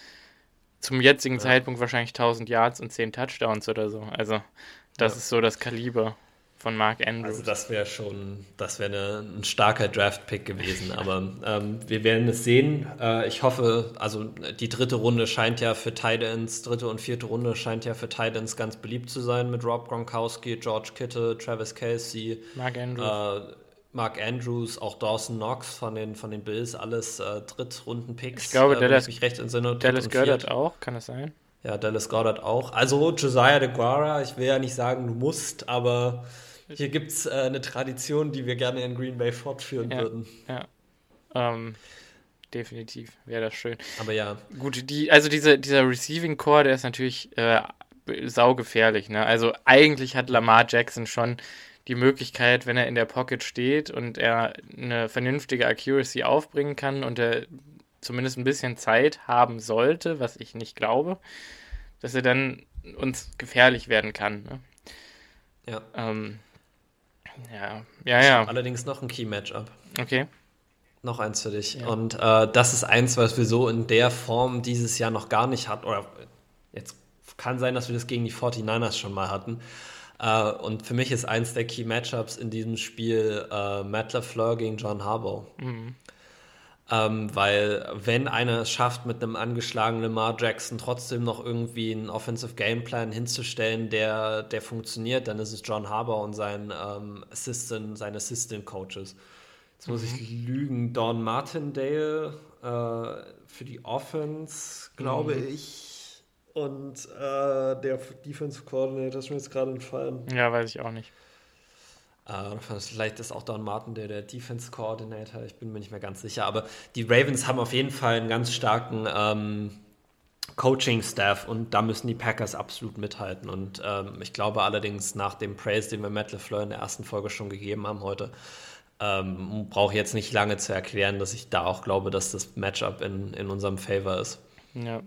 zum jetzigen ja. Zeitpunkt wahrscheinlich 1000 Yards und 10 Touchdowns oder so. Also, das ja. ist so das Kaliber von Mark Andrews. Also, das wäre schon, das wäre ein starker Draft-Pick gewesen. Aber ähm, wir werden es sehen. Äh, ich hoffe, also die dritte Runde scheint ja für Titans, dritte und vierte Runde scheint ja für Titans ganz beliebt zu sein mit Rob Gronkowski, George Kittle, Travis Kelsey. Mark Andrews. Äh, Mark Andrews, auch Dawson Knox von den, von den Bills, alles äh, Drittrunden-Picks. Ich glaube, äh, Dallas, ich mich recht entsinne, Dallas Goddard auch, kann das sein? Ja, Dallas Goddard auch. Also Josiah de Guara, ich will ja nicht sagen, du musst, aber hier gibt es äh, eine Tradition, die wir gerne in Green Bay fortführen ja, würden. Ja, ähm, definitiv wäre das schön. Aber ja. Gut, die, also diese, dieser Receiving Core, der ist natürlich äh, saugefährlich. Ne? Also eigentlich hat Lamar Jackson schon die Möglichkeit, wenn er in der Pocket steht und er eine vernünftige Accuracy aufbringen kann und er zumindest ein bisschen Zeit haben sollte, was ich nicht glaube, dass er dann uns gefährlich werden kann. Ne? Ja. Ähm, ja, ja, ja. Allerdings noch ein Key-Matchup. Okay. Noch eins für dich. Ja. Und äh, das ist eins, was wir so in der Form dieses Jahr noch gar nicht hatten. Oder jetzt kann sein, dass wir das gegen die 49ers schon mal hatten. Uh, und für mich ist eins der Key Matchups in diesem Spiel uh, Matt LaFleur gegen John Harbaugh. Mhm. Ähm, weil wenn einer es schafft, mit einem angeschlagenen Lamar Jackson trotzdem noch irgendwie einen Offensive Gameplan hinzustellen, der, der funktioniert, dann ist es John Harbaugh und sein um, Assistant, seine Assistant Coaches. Jetzt muss mhm. ich lügen, Don Martindale uh, für die Offense, glaube mhm. ich und äh, der Defense Coordinator ist mir jetzt gerade entfallen. Ja, weiß ich auch nicht. Äh, vielleicht ist auch Don Martin der, der Defense Coordinator, ich bin mir nicht mehr ganz sicher. Aber die Ravens haben auf jeden Fall einen ganz starken ähm, Coaching-Staff und da müssen die Packers absolut mithalten. Und ähm, ich glaube allerdings, nach dem Praise, den wir Matt LeFleur in der ersten Folge schon gegeben haben heute, ähm, brauche ich jetzt nicht lange zu erklären, dass ich da auch glaube, dass das Matchup in, in unserem Favor ist. Ja.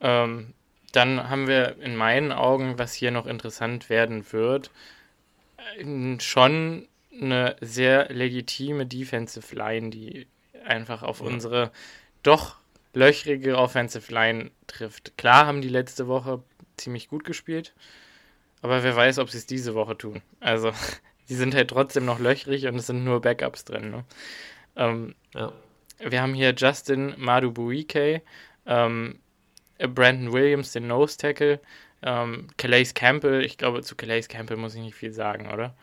Ähm, dann haben wir in meinen Augen, was hier noch interessant werden wird, schon eine sehr legitime Defensive Line, die einfach auf ja. unsere doch löchrige Offensive Line trifft. Klar haben die letzte Woche ziemlich gut gespielt, aber wer weiß, ob sie es diese Woche tun. Also, die sind halt trotzdem noch löchrig und es sind nur Backups drin. Ne? Ähm, ja. Wir haben hier Justin Madubuike, ähm, äh, Brandon Williams, den Nose Tackle, ähm, Calais Campbell, ich glaube, zu Calais Campbell muss ich nicht viel sagen, oder?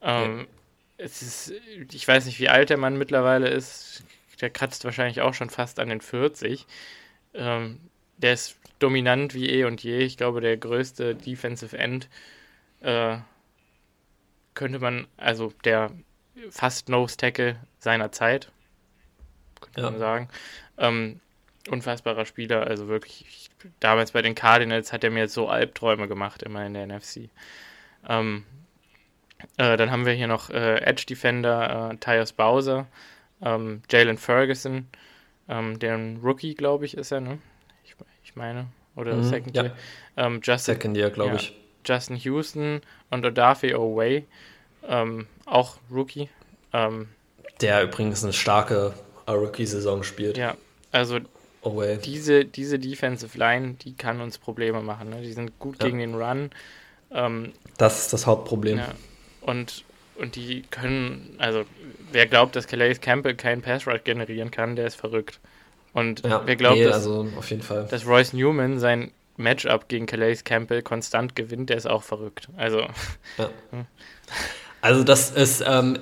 Ähm, ja. Es ist, ich weiß nicht, wie alt der Mann mittlerweile ist. Der kratzt wahrscheinlich auch schon fast an den 40. Ähm, der ist dominant wie eh und je. Ich glaube, der größte Defensive End äh, könnte man, also der fast Nose Tackle seiner Zeit, könnte ja. man sagen. Ähm, unfassbarer Spieler. Also wirklich, damals bei den Cardinals hat er mir so Albträume gemacht, immer in der NFC. Ähm, äh, dann haben wir hier noch äh, Edge Defender äh, Tyus Bowser, ähm, Jalen Ferguson, ähm, deren Rookie, glaube ich, ist er, ne? Ich, ich meine. Oder mhm, Second Year. Ja. Ähm, Justin, Second Year, glaube ja, ich. Justin Houston und Odafe Oway, ähm, auch Rookie. Ähm, der übrigens eine starke Rookie-Saison spielt. Ja, also Oh, diese, diese Defensive Line, die kann uns Probleme machen. Ne? Die sind gut ja. gegen den Run. Ähm, das ist das Hauptproblem. Ja. Und, und die können, also wer glaubt, dass Calais Campbell keinen Pass Rush generieren kann, der ist verrückt. Und ja, wer glaubt, nee, dass, also dass Royce Newman sein Matchup gegen Calais Campbell konstant gewinnt, der ist auch verrückt. Also. Ja. Also das ist, ähm,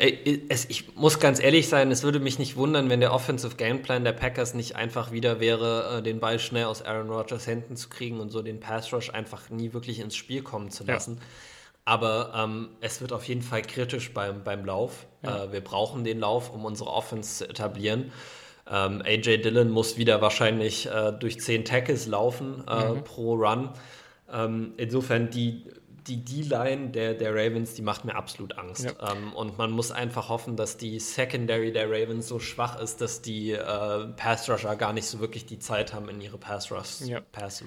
es, ich muss ganz ehrlich sein, es würde mich nicht wundern, wenn der Offensive Gameplan der Packers nicht einfach wieder wäre, äh, den Ball schnell aus Aaron Rodgers Händen zu kriegen und so den Pass Rush einfach nie wirklich ins Spiel kommen zu lassen. Ja. Aber ähm, es wird auf jeden Fall kritisch beim, beim Lauf. Ja. Äh, wir brauchen den Lauf, um unsere Offense zu etablieren. Ähm, AJ Dillon muss wieder wahrscheinlich äh, durch zehn Tackles laufen äh, mhm. pro Run. Ähm, insofern die die D-Line der, der Ravens, die macht mir absolut Angst. Ja. Ähm, und man muss einfach hoffen, dass die Secondary der Ravens so schwach ist, dass die äh, Pass-Rusher gar nicht so wirklich die Zeit haben, in ihre Pass-Rushs ja. Pass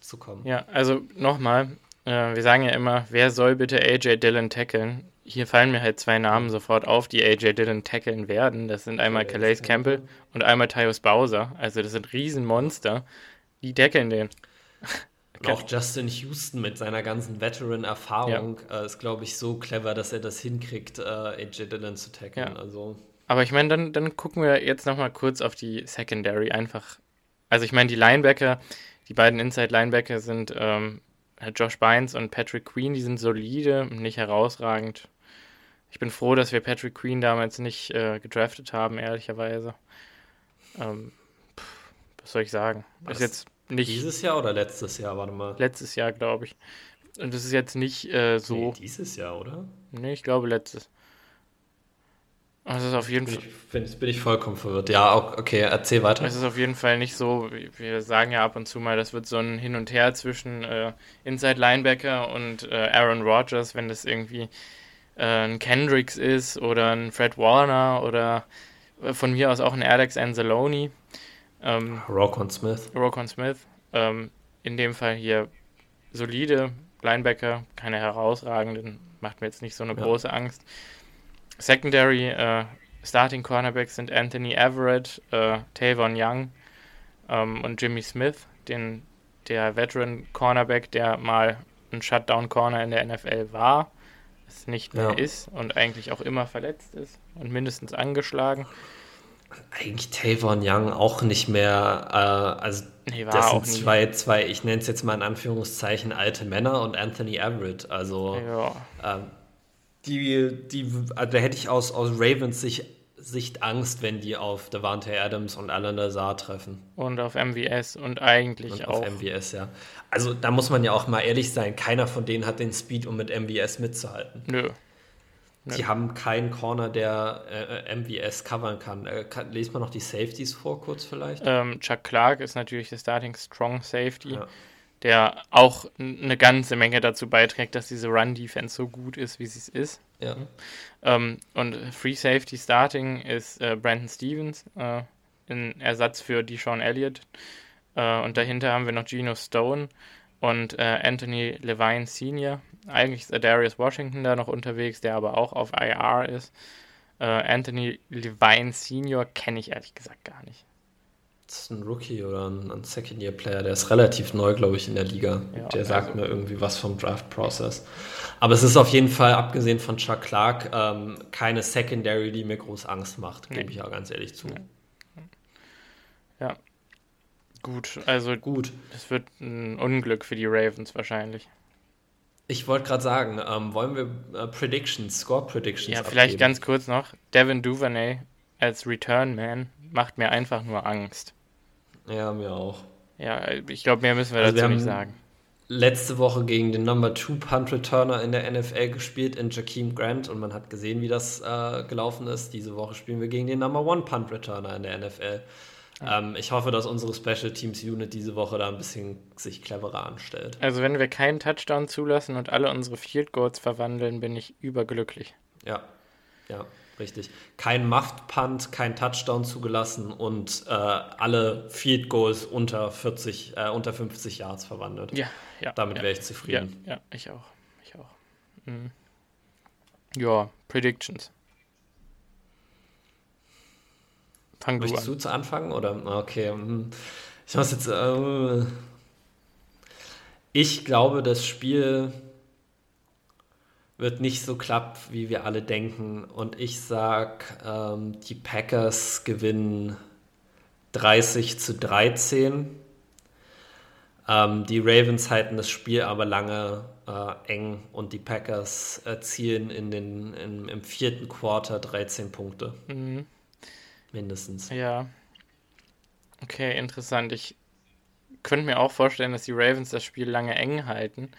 zu kommen. Ja, also nochmal, äh, wir sagen ja immer, wer soll bitte AJ Dillon tackeln? Hier fallen mir halt zwei Namen sofort auf, die AJ Dillon tackeln werden. Das sind einmal Calais Campbell und einmal Tyus Bowser. Also das sind Riesenmonster. Die tackeln den. Und auch Justin Houston mit seiner ganzen Veteran-Erfahrung ja. äh, ist, glaube ich, so clever, dass er das hinkriegt, äh, AJ Dillon zu tackeln. Ja. Also. Aber ich meine, dann, dann gucken wir jetzt nochmal kurz auf die Secondary. Einfach, also ich meine, die Linebacker, die beiden Inside-Linebacker sind ähm, Josh Bynes und Patrick Queen, die sind solide, nicht herausragend. Ich bin froh, dass wir Patrick Queen damals nicht äh, gedraftet haben, ehrlicherweise. Ähm, pff, was soll ich sagen? Was? Ist jetzt nicht. Dieses Jahr oder letztes Jahr? Warte mal. Letztes Jahr, glaube ich. Und das ist jetzt nicht äh, so. Nee, dieses Jahr, oder? Nee, ich glaube letztes. Das ist auf jeden Fall. Jetzt bin ich vollkommen verwirrt. Ja, okay, erzähl weiter. Es ist auf jeden Fall nicht so, wir sagen ja ab und zu mal, das wird so ein Hin und Her zwischen äh, Inside Linebacker und äh, Aaron Rodgers, wenn das irgendwie äh, ein Kendricks ist oder ein Fred Warner oder äh, von mir aus auch ein Alex Anzalone. Ähm, Rokon Smith. Rokon Smith. Ähm, in dem Fall hier solide Linebacker, keine herausragenden, macht mir jetzt nicht so eine ja. große Angst. Secondary, äh, Starting Cornerbacks sind Anthony Everett, äh, Tavon Young ähm, und Jimmy Smith, den, der Veteran Cornerback, der mal ein Shutdown Corner in der NFL war, es nicht mehr ja. ist und eigentlich auch immer verletzt ist und mindestens angeschlagen eigentlich Tavon Young auch nicht mehr. Äh, also nee, das sind zwei, zwei, ich nenne es jetzt mal in Anführungszeichen alte Männer und Anthony Everett. Also ja. ähm, die, die, also da hätte ich aus, aus Ravens Sicht, Sicht Angst, wenn die auf Devante Adams und Alan Lazar treffen. Und auf MVS und eigentlich und auch. Auf MVS, ja. Also da muss man ja auch mal ehrlich sein, keiner von denen hat den Speed, um mit MVS mitzuhalten. Nö. Die haben keinen Corner, der äh, MVS covern kann. Äh, kann. Lest mal noch die Safeties vor, kurz vielleicht. Ähm, Chuck Clark ist natürlich der Starting Strong Safety, ja. der auch eine ganze Menge dazu beiträgt, dass diese Run-Defense so gut ist, wie sie es ist. Ja. Ähm, und Free Safety Starting ist äh, Brandon Stevens, äh, ein Ersatz für Deshaun Elliott. Äh, und dahinter haben wir noch Geno Stone und äh, Anthony Levine Sr. Eigentlich ist Darius Washington da noch unterwegs, der aber auch auf IR ist. Äh, Anthony Levine Senior kenne ich ehrlich gesagt gar nicht. Das ist ein Rookie oder ein, ein Second-Year-Player, der ist relativ neu, glaube ich, in der Liga. Ja, der sagt also, mir irgendwie was vom Draft-Process. Aber es ist auf jeden Fall, abgesehen von Chuck Clark, ähm, keine Secondary, die mir groß Angst macht, gebe nee. ich ja ganz ehrlich zu. Ja. Gut, also gut. Es wird ein Unglück für die Ravens wahrscheinlich. Ich wollte gerade sagen, ähm, wollen wir äh, Predictions, Score Predictions Ja, vielleicht abgeben? ganz kurz noch. Devin Duvernay als Return Man macht mir einfach nur Angst. Ja, mir auch. Ja, ich glaube, mehr müssen wir also dazu wir nicht sagen. Letzte Woche gegen den Number 2 Punt Returner in der NFL gespielt, in Jakeem Grant, und man hat gesehen, wie das äh, gelaufen ist. Diese Woche spielen wir gegen den Number 1 Punt Returner in der NFL. Ähm, ich hoffe, dass unsere Special Teams Unit diese Woche da ein bisschen sich cleverer anstellt. Also wenn wir keinen Touchdown zulassen und alle unsere Field Goals verwandeln, bin ich überglücklich. Ja, ja, richtig. Kein Muffed Punt, kein Touchdown zugelassen und äh, alle Field Goals unter 40, äh, unter 50 Yards verwandelt. Ja, ja. Damit ja, wäre ich zufrieden. Ja, ja, ich auch. Ich auch. Mhm. Ja, Predictions. Fang Möchtest du, an. du zu anfangen? Oder? Okay. Hm. Ich muss jetzt. Äh, ich glaube, das Spiel wird nicht so klappen, wie wir alle denken. Und ich sag, ähm, die Packers gewinnen 30 zu 13. Ähm, die Ravens halten das Spiel aber lange äh, eng und die Packers erzielen in den, in, im vierten Quarter 13 Punkte. Mhm. Mindestens. Ja. Okay, interessant. Ich könnte mir auch vorstellen, dass die Ravens das Spiel lange eng halten,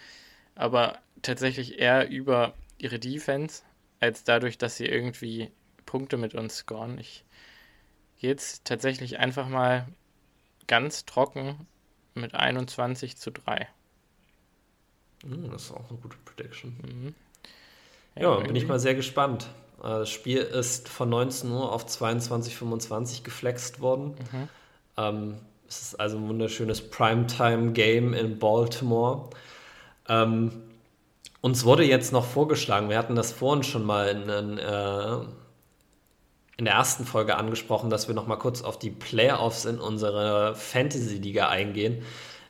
aber tatsächlich eher über ihre Defense, als dadurch, dass sie irgendwie Punkte mit uns scoren. Ich gehe jetzt tatsächlich einfach mal ganz trocken mit 21 zu 3. Hm, das ist auch eine gute Prediction. Mhm. Ja, ja bin ich mal sehr gespannt. Äh, das Spiel ist von 19 Uhr auf 22.25 geflext worden. Mhm. Ähm, es ist also ein wunderschönes Primetime-Game in Baltimore. Ähm, uns wurde jetzt noch vorgeschlagen, wir hatten das vorhin schon mal in, in, äh, in der ersten Folge angesprochen, dass wir noch mal kurz auf die Playoffs in unserer Fantasy-Liga eingehen.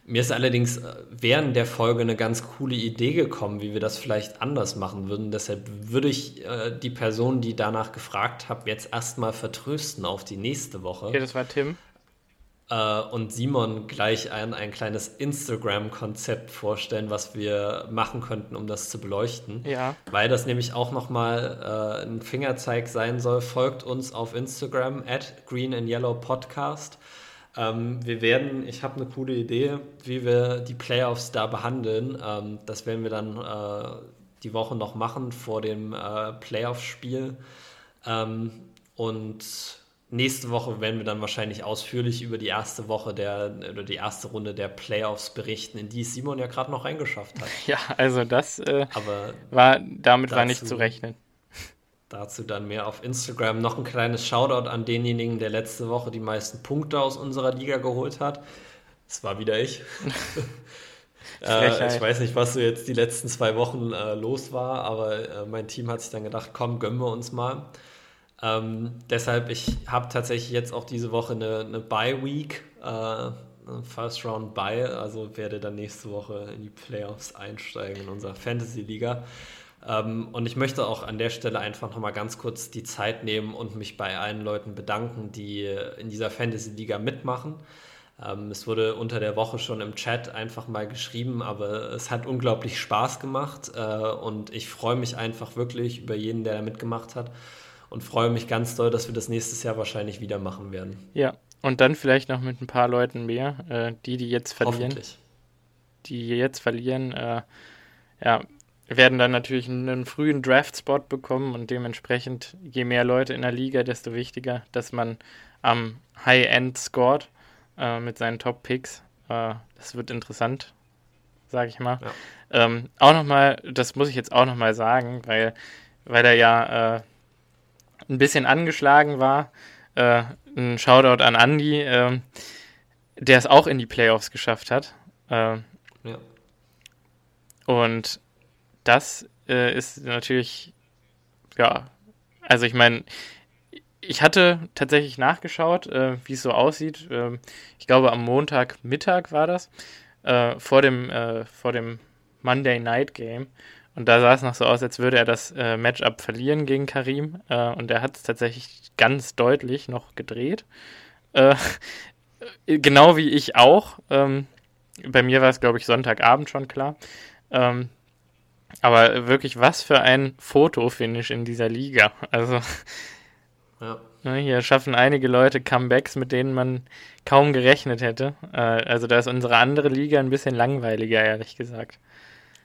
Mir ist allerdings äh, während der Folge eine ganz coole Idee gekommen, wie wir das vielleicht anders machen würden. Deshalb würde ich äh, die Person, die danach gefragt hat, jetzt erstmal vertrösten auf die nächste Woche. Okay, das war Tim. Äh, und Simon gleich ein, ein kleines Instagram-Konzept vorstellen, was wir machen könnten, um das zu beleuchten. Ja. Weil das nämlich auch nochmal äh, ein Fingerzeig sein soll. Folgt uns auf Instagram at Green and Yellow Podcast. Ähm, wir werden, ich habe eine coole Idee, wie wir die Playoffs da behandeln. Ähm, das werden wir dann äh, die Woche noch machen vor dem äh, Playoff-Spiel. Ähm, und Nächste Woche werden wir dann wahrscheinlich ausführlich über die erste Woche der oder die erste Runde der Playoffs berichten, in die Simon ja gerade noch reingeschafft hat. Ja, also das äh, war damit war nicht zu rechnen. Dazu dann mehr auf Instagram. Noch ein kleines Shoutout an denjenigen, der letzte Woche die meisten Punkte aus unserer Liga geholt hat. Das war wieder ich. äh, ich weiß nicht, was so jetzt die letzten zwei Wochen äh, los war, aber äh, mein Team hat sich dann gedacht, komm, gönnen wir uns mal. Ähm, deshalb, ich habe tatsächlich jetzt auch diese Woche eine, eine Bye-Week, äh, First Round Bye, also werde dann nächste Woche in die Playoffs einsteigen in unserer Fantasy-Liga. Ähm, und ich möchte auch an der Stelle einfach nochmal ganz kurz die Zeit nehmen und mich bei allen Leuten bedanken, die in dieser Fantasy-Liga mitmachen. Ähm, es wurde unter der Woche schon im Chat einfach mal geschrieben, aber es hat unglaublich Spaß gemacht äh, und ich freue mich einfach wirklich über jeden, der da mitgemacht hat und freue mich ganz doll, dass wir das nächstes Jahr wahrscheinlich wieder machen werden. Ja, und dann vielleicht noch mit ein paar Leuten mehr, äh, die, die jetzt verlieren. Die jetzt verlieren, äh, ja, werden dann natürlich einen frühen Draft-Spot bekommen und dementsprechend, je mehr Leute in der Liga, desto wichtiger, dass man am High-End scored äh, mit seinen Top-Picks. Äh, das wird interessant, sage ich mal. Ja. Ähm, auch nochmal, das muss ich jetzt auch nochmal sagen, weil, weil er ja äh, ein bisschen angeschlagen war. Äh, ein Shoutout an Andy, äh, der es auch in die Playoffs geschafft hat. Äh, ja. Und das äh, ist natürlich, ja, also ich meine, ich hatte tatsächlich nachgeschaut, äh, wie es so aussieht. Ähm, ich glaube, am Montagmittag war das, äh, vor dem, vor dem Monday Night Game. Und da sah es noch so aus, als würde er das äh, Matchup verlieren gegen Karim. Äh, und er hat es tatsächlich ganz deutlich noch gedreht. Äh, genau wie ich auch. Ähm, bei mir war es, glaube ich, Sonntagabend schon klar. Ähm, aber wirklich, was für ein Fotofinish in dieser Liga. Also, ja. ne, hier schaffen einige Leute Comebacks, mit denen man kaum gerechnet hätte. Äh, also, da ist unsere andere Liga ein bisschen langweiliger, ehrlich gesagt.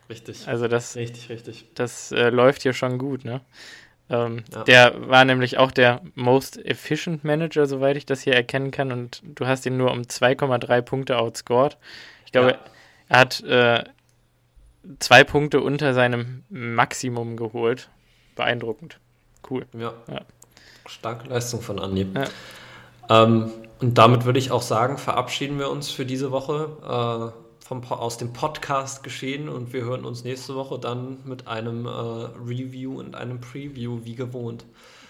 Richtig. Also das, richtig, richtig. Das äh, läuft hier schon gut, ne? Ähm, ja. Der war nämlich auch der Most Efficient Manager, soweit ich das hier erkennen kann, und du hast ihn nur um 2,3 Punkte outscored. Ich glaube, ja. er hat äh, zwei Punkte unter seinem Maximum geholt. Beeindruckend. Cool. Ja. ja. Starke Leistung von Andi. Ähm, und damit würde ich auch sagen, verabschieden wir uns für diese Woche. Äh, vom, aus dem Podcast geschehen und wir hören uns nächste Woche dann mit einem äh, Review und einem Preview wie gewohnt.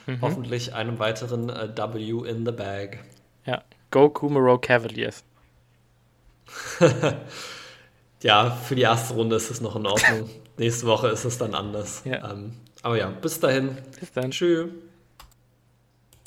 Mhm. Hoffentlich einem weiteren äh, W in the Bag. Ja, Go Kumaro Cavaliers. ja, für die erste Runde ist es noch in Ordnung. nächste Woche ist es dann anders. Ja. Ähm, aber ja, bis dahin. Bis dann. Tschüss.